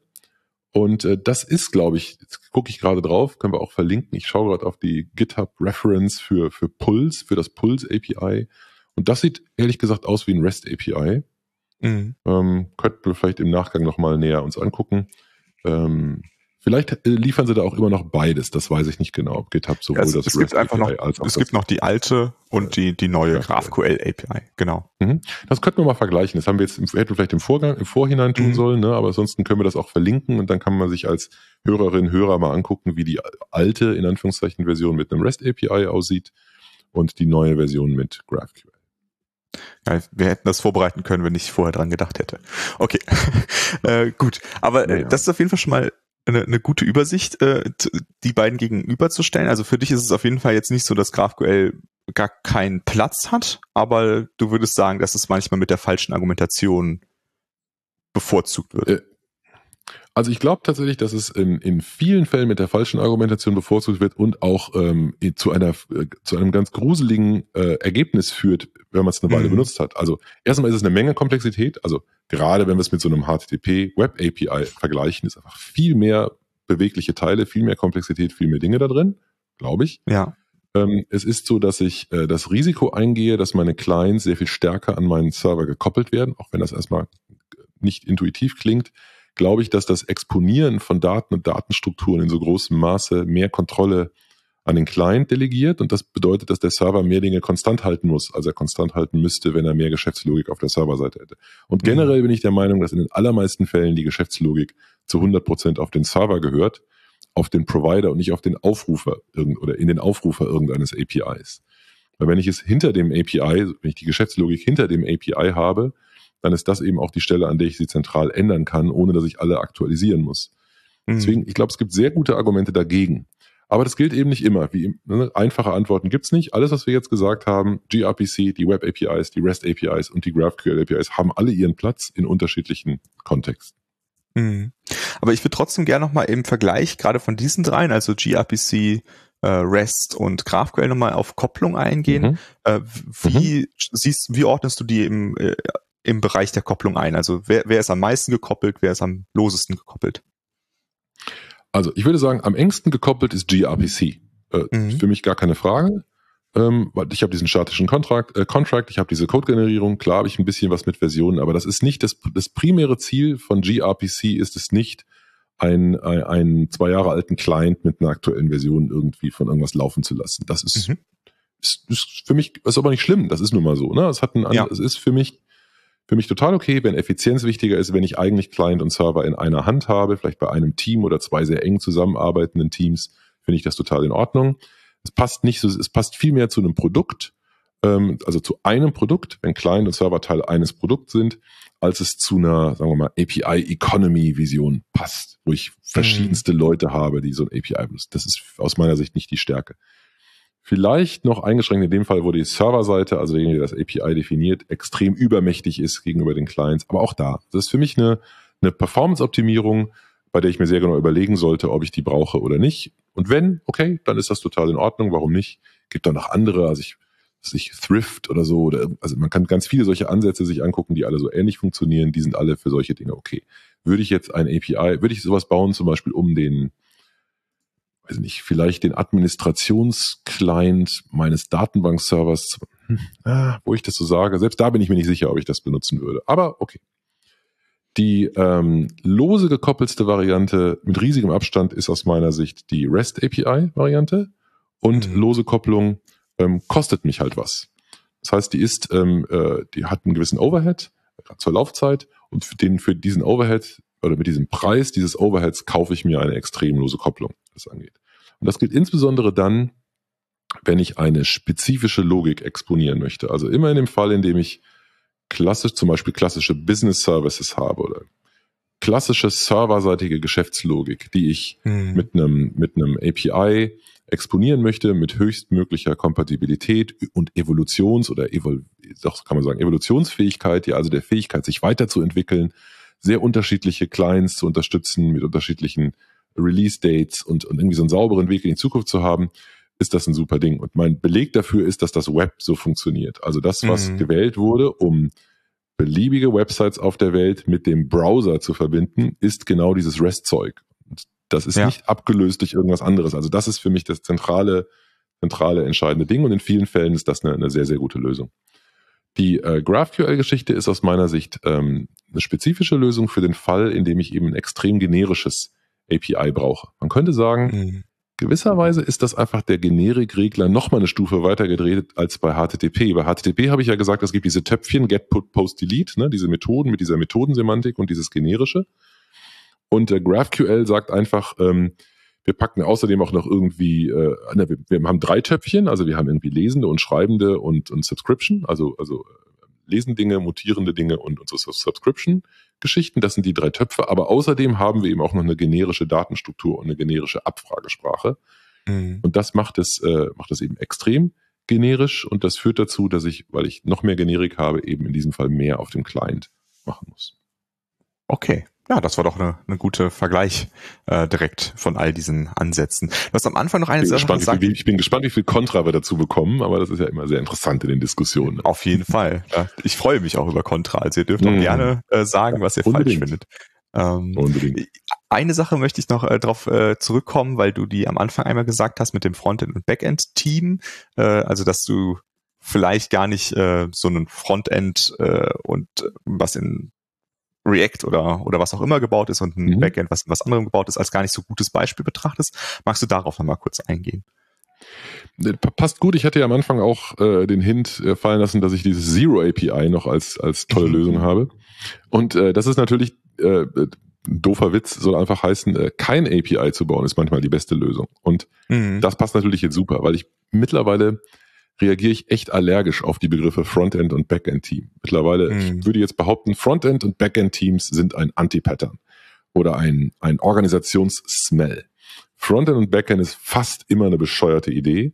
Und äh, das ist, glaube ich, gucke ich gerade drauf, können wir auch verlinken. Ich schaue gerade auf die GitHub Reference für, für Pulse, für das Pulse API. Und das sieht ehrlich gesagt aus wie ein REST API. Mhm. Ähm, könnten wir vielleicht im Nachgang nochmal näher uns angucken. Ähm, Vielleicht äh, liefern sie da auch immer noch beides, das weiß ich nicht genau, ob GitHub sowohl ja, es, das es gibt einfach API noch, als auch Es gibt noch die alte und die, die neue GraphQL API, genau. Mhm. Das könnten wir mal vergleichen. Das haben wir jetzt, im, hätten wir vielleicht im Vorgang, im Vorhinein tun mhm. sollen, ne? aber ansonsten können wir das auch verlinken und dann kann man sich als Hörerin, Hörer mal angucken, wie die alte, in Anführungszeichen, Version mit einem REST API aussieht und die neue Version mit GraphQL. Ja, wir hätten das vorbereiten können, wenn ich vorher dran gedacht hätte. Okay, äh, gut. Aber äh, das ist auf jeden Fall schon mal eine, eine gute Übersicht, äh, die beiden gegenüberzustellen. Also für dich ist es auf jeden Fall jetzt nicht so, dass GraphQL gar keinen Platz hat, aber du würdest sagen, dass es manchmal mit der falschen Argumentation bevorzugt wird. Äh, also ich glaube tatsächlich, dass es in, in vielen Fällen mit der falschen Argumentation bevorzugt wird und auch ähm, zu einer äh, zu einem ganz gruseligen äh, Ergebnis führt, wenn man es eine Weile mhm. benutzt hat. Also erstmal ist es eine Menge Komplexität. Also gerade wenn wir es mit so einem HTTP Web API vergleichen, ist einfach viel mehr bewegliche Teile, viel mehr Komplexität, viel mehr Dinge da drin, glaube ich. Ja. Ähm, es ist so, dass ich äh, das Risiko eingehe, dass meine Clients sehr viel stärker an meinen Server gekoppelt werden, auch wenn das erstmal nicht intuitiv klingt glaube ich, dass das Exponieren von Daten und Datenstrukturen in so großem Maße mehr Kontrolle an den Client delegiert und das bedeutet, dass der Server mehr Dinge konstant halten muss, als er konstant halten müsste, wenn er mehr Geschäftslogik auf der Serverseite hätte. Und mhm. generell bin ich der Meinung, dass in den allermeisten Fällen die Geschäftslogik zu 100 Prozent auf den Server gehört, auf den Provider und nicht auf den Aufrufer oder in den Aufrufer irgendeines APIs. Weil wenn ich es hinter dem API, wenn ich die Geschäftslogik hinter dem API habe, dann ist das eben auch die Stelle, an der ich sie zentral ändern kann, ohne dass ich alle aktualisieren muss. Mhm. Deswegen, ich glaube, es gibt sehr gute Argumente dagegen. Aber das gilt eben nicht immer. Wie, ne, einfache Antworten gibt's nicht. Alles, was wir jetzt gesagt haben, gRPC, die Web APIs, die REST APIs und die GraphQL APIs, haben alle ihren Platz in unterschiedlichen Kontexten. Mhm. Aber ich würde trotzdem gerne nochmal im Vergleich gerade von diesen dreien, also gRPC, äh, REST und GraphQL nochmal auf Kopplung eingehen. Mhm. Äh, wie mhm. siehst, wie ordnest du die im, äh, im Bereich der Kopplung ein? Also wer, wer ist am meisten gekoppelt, wer ist am losesten gekoppelt? Also ich würde sagen, am engsten gekoppelt ist gRPC. Äh, mhm. Für mich gar keine Frage. Ähm, weil ich habe diesen statischen Contract, äh, Contract ich habe diese Code-Generierung, klar habe ich ein bisschen was mit Versionen, aber das ist nicht das, das primäre Ziel von gRPC ist es nicht, ein, ein, einen zwei Jahre alten Client mit einer aktuellen Version irgendwie von irgendwas laufen zu lassen. Das ist, mhm. ist, ist für mich, ist aber nicht schlimm, das ist nun mal so. Ne? Es, hat ein, ja. es ist für mich für mich total okay, wenn Effizienz wichtiger ist, wenn ich eigentlich Client und Server in einer Hand habe, vielleicht bei einem Team oder zwei sehr eng zusammenarbeitenden Teams, finde ich das total in Ordnung. Es passt nicht so, es passt viel mehr zu einem Produkt ähm, also zu einem Produkt, wenn Client und Server Teil eines Produkts sind, als es zu einer, sagen wir mal, API-Economy-Vision passt, wo ich verschiedenste mhm. Leute habe, die so ein API benutzen. Das ist aus meiner Sicht nicht die Stärke. Vielleicht noch eingeschränkt in dem Fall, wo die Serverseite, also derjenige, der das API definiert, extrem übermächtig ist gegenüber den Clients. Aber auch da, das ist für mich eine, eine Performance-Optimierung, bei der ich mir sehr genau überlegen sollte, ob ich die brauche oder nicht. Und wenn, okay, dann ist das total in Ordnung. Warum nicht? Gibt da noch andere, also ich sich Thrift oder so, oder, also man kann ganz viele solche Ansätze sich angucken, die alle so ähnlich funktionieren, die sind alle für solche Dinge okay. Würde ich jetzt ein API, würde ich sowas bauen, zum Beispiel um den, weiß nicht, vielleicht den Administrationsclient meines Datenbankservers, hm, ah, wo ich das so sage, selbst da bin ich mir nicht sicher, ob ich das benutzen würde. Aber okay. Die ähm, lose gekoppelste Variante mit riesigem Abstand ist aus meiner Sicht die REST API Variante und mhm. lose Kopplung ähm, kostet mich halt was. Das heißt, die ist, ähm, äh, die hat einen gewissen Overhead zur Laufzeit und für, den, für diesen Overhead oder mit diesem Preis dieses Overheads kaufe ich mir eine extremlose Kopplung, was das angeht. Und das gilt insbesondere dann, wenn ich eine spezifische Logik exponieren möchte. Also immer in dem Fall, in dem ich klassisch, zum Beispiel klassische Business Services habe oder klassische serverseitige Geschäftslogik, die ich hm. mit einem, mit einem API exponieren möchte mit höchstmöglicher Kompatibilität und Evolutions- oder Evol doch kann man sagen, Evolutionsfähigkeit, ja, also der Fähigkeit, sich weiterzuentwickeln, sehr unterschiedliche Clients zu unterstützen mit unterschiedlichen Release-Dates und, und irgendwie so einen sauberen Weg in die Zukunft zu haben, ist das ein super Ding. Und mein Beleg dafür ist, dass das Web so funktioniert. Also das, was mhm. gewählt wurde, um beliebige Websites auf der Welt mit dem Browser zu verbinden, ist genau dieses REST-Zeug. Das ist ja. nicht abgelöst durch irgendwas anderes. Also das ist für mich das zentrale, zentrale entscheidende Ding und in vielen Fällen ist das eine, eine sehr, sehr gute Lösung. Die äh, GraphQL-Geschichte ist aus meiner Sicht ähm, eine spezifische Lösung für den Fall, in dem ich eben ein extrem generisches API brauche. Man könnte sagen, mhm. gewisserweise ist das einfach der Generikregler noch mal eine Stufe weiter gedreht als bei HTTP. Bei HTTP habe ich ja gesagt, es gibt diese Töpfchen, Get, Put, Post, Delete, ne, diese Methoden mit dieser Methodensemantik und dieses generische. Und äh, GraphQL sagt einfach, ähm, wir packen außerdem auch noch irgendwie, äh, ne, wir, wir haben drei Töpfchen, also wir haben irgendwie Lesende und Schreibende und, und Subscription, also, also lesen Dinge, mutierende Dinge und unsere Subscription-Geschichten. Das sind die drei Töpfe. Aber außerdem haben wir eben auch noch eine generische Datenstruktur und eine generische Abfragesprache. Mhm. Und das macht es, äh, macht es eben extrem generisch und das führt dazu, dass ich, weil ich noch mehr Generik habe, eben in diesem Fall mehr auf dem Client machen muss. Okay. Ja, das war doch eine, eine gute Vergleich äh, direkt von all diesen Ansätzen. Du hast am Anfang noch eine Sache gesagt. Viel, ich bin gespannt, wie viel Kontra wir dazu bekommen, aber das ist ja immer sehr interessant in den Diskussionen. Auf jeden Fall. Ja, ich freue mich auch über Kontra. Also ihr dürft auch mhm. gerne äh, sagen, was ihr Unbedingt. falsch findet. Ähm, Unbedingt. Eine Sache möchte ich noch äh, darauf äh, zurückkommen, weil du die am Anfang einmal gesagt hast mit dem Frontend- und Backend-Team. Äh, also dass du vielleicht gar nicht äh, so einen Frontend äh, und äh, was in React oder, oder was auch immer gebaut ist und ein mhm. Backend, was was anderem gebaut ist, als gar nicht so gutes Beispiel betrachtest. Magst du darauf nochmal kurz eingehen? Äh, passt gut. Ich hatte ja am Anfang auch äh, den Hint äh, fallen lassen, dass ich dieses Zero API noch als, als tolle mhm. Lösung habe. Und äh, das ist natürlich äh, ein doofer Witz, soll einfach heißen, äh, kein API zu bauen, ist manchmal die beste Lösung. Und mhm. das passt natürlich jetzt super, weil ich mittlerweile reagiere ich echt allergisch auf die Begriffe Frontend und Backend-Team. Mittlerweile, mhm. ich würde jetzt behaupten, Frontend und Backend-Teams sind ein Anti-Pattern oder ein, ein Organisations-Smell. Frontend und Backend ist fast immer eine bescheuerte Idee,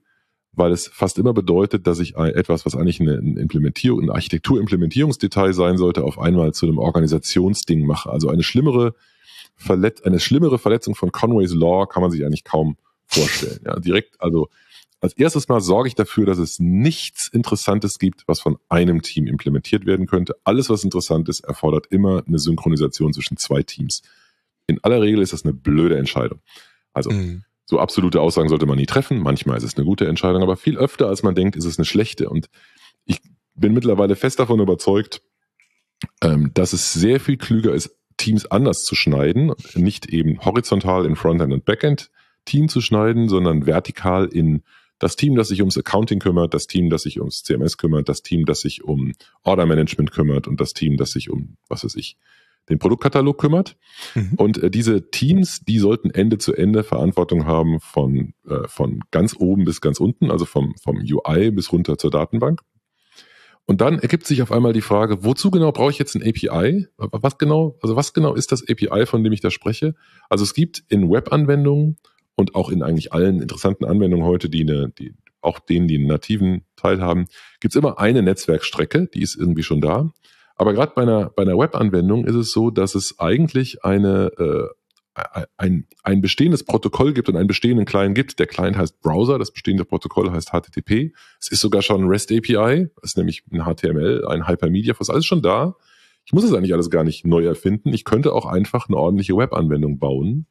weil es fast immer bedeutet, dass ich etwas, was eigentlich eine, Implementierung, ein Architekturimplementierungsdetail sein sollte, auf einmal zu einem Organisationsding mache. Also eine schlimmere, Verlet eine schlimmere Verletzung von Conway's Law kann man sich eigentlich kaum vorstellen. Ja, direkt, also als erstes Mal sorge ich dafür, dass es nichts Interessantes gibt, was von einem Team implementiert werden könnte. Alles, was interessant ist, erfordert immer eine Synchronisation zwischen zwei Teams. In aller Regel ist das eine blöde Entscheidung. Also mhm. so absolute Aussagen sollte man nie treffen. Manchmal ist es eine gute Entscheidung, aber viel öfter, als man denkt, ist es eine schlechte. Und ich bin mittlerweile fest davon überzeugt, ähm, dass es sehr viel klüger ist, Teams anders zu schneiden, nicht eben horizontal in Frontend und Backend Team zu schneiden, sondern vertikal in das Team, das sich ums Accounting kümmert, das Team, das sich ums CMS kümmert, das Team, das sich um Order Management kümmert und das Team, das sich um, was weiß ich, den Produktkatalog kümmert. Mhm. Und äh, diese Teams, die sollten Ende zu Ende Verantwortung haben von, äh, von ganz oben bis ganz unten, also vom, vom UI bis runter zur Datenbank. Und dann ergibt sich auf einmal die Frage, wozu genau brauche ich jetzt ein API? Was genau, also was genau ist das API, von dem ich da spreche? Also es gibt in Web-Anwendungen und auch in eigentlich allen interessanten Anwendungen heute, die eine, die, auch denen, die einen nativen Teil haben, gibt es immer eine Netzwerkstrecke, die ist irgendwie schon da. Aber gerade bei einer, bei einer Web-Anwendung ist es so, dass es eigentlich eine, äh, ein, ein bestehendes Protokoll gibt und einen bestehenden Client gibt. Der Client heißt Browser, das bestehende Protokoll heißt HTTP. Es ist sogar schon REST API, ist nämlich ein HTML, ein Hypermedia, was alles schon da. Ich muss es eigentlich alles gar nicht neu erfinden. Ich könnte auch einfach eine ordentliche Web-Anwendung bauen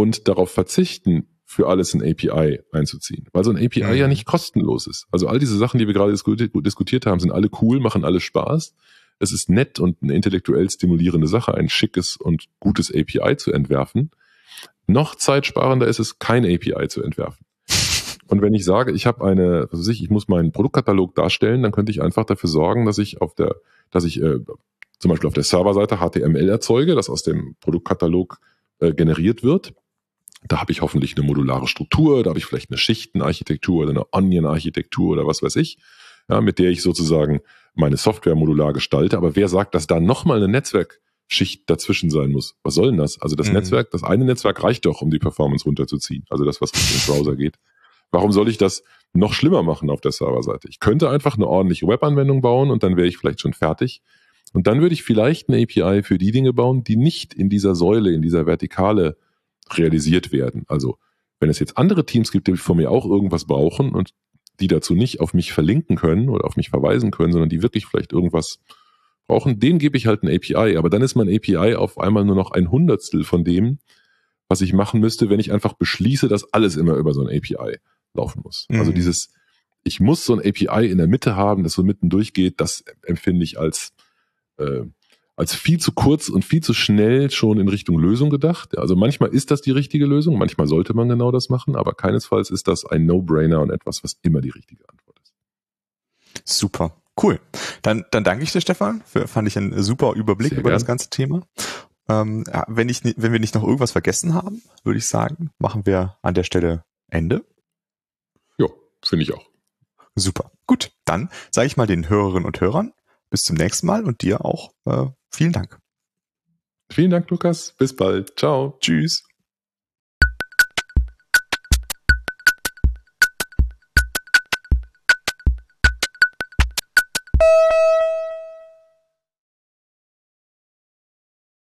und darauf verzichten, für alles ein API einzuziehen. Weil so ein API mhm. ja nicht kostenlos ist. Also all diese Sachen, die wir gerade diskutiert haben, sind alle cool, machen alle Spaß es ist nett und eine intellektuell stimulierende Sache, ein schickes und gutes API zu entwerfen. Noch zeitsparender ist es, kein API zu entwerfen. Und wenn ich sage, ich habe eine, was weiß ich, ich muss meinen Produktkatalog darstellen, dann könnte ich einfach dafür sorgen, dass ich auf der, dass ich äh, zum Beispiel auf der Serverseite HTML erzeuge, das aus dem Produktkatalog äh, generiert wird. Da habe ich hoffentlich eine modulare Struktur, da habe ich vielleicht eine Schichtenarchitektur oder eine Onion-Architektur oder was weiß ich, ja, mit der ich sozusagen meine Software modular gestalte. Aber wer sagt, dass da nochmal eine Netzwerkschicht dazwischen sein muss? Was soll denn das? Also das mhm. Netzwerk, das eine Netzwerk reicht doch, um die Performance runterzuziehen. Also das, was Richtung Browser geht. Warum soll ich das noch schlimmer machen auf der Serverseite? Ich könnte einfach eine ordentliche Webanwendung bauen und dann wäre ich vielleicht schon fertig. Und dann würde ich vielleicht eine API für die Dinge bauen, die nicht in dieser Säule, in dieser Vertikale realisiert werden. Also wenn es jetzt andere Teams gibt, die von mir auch irgendwas brauchen und die dazu nicht auf mich verlinken können oder auf mich verweisen können, sondern die wirklich vielleicht irgendwas brauchen, denen gebe ich halt ein API. Aber dann ist mein API auf einmal nur noch ein Hundertstel von dem, was ich machen müsste, wenn ich einfach beschließe, dass alles immer über so ein API laufen muss. Also mhm. Also dieses, ich muss so ein API in der Mitte haben, das so mitten durchgeht, das empfinde ich als äh, als viel zu kurz und viel zu schnell schon in Richtung Lösung gedacht. Also manchmal ist das die richtige Lösung, manchmal sollte man genau das machen, aber keinesfalls ist das ein No-Brainer und etwas, was immer die richtige Antwort ist. Super. Cool. Dann, dann danke ich dir, Stefan. Für, fand ich einen super Überblick Sehr über gern. das ganze Thema. Ähm, wenn, ich, wenn wir nicht noch irgendwas vergessen haben, würde ich sagen, machen wir an der Stelle Ende. Ja, finde ich auch. Super. Gut, dann sage ich mal den Hörerinnen und Hörern bis zum nächsten Mal und dir auch äh, vielen Dank. Vielen Dank, Lukas. Bis bald. Ciao. Tschüss.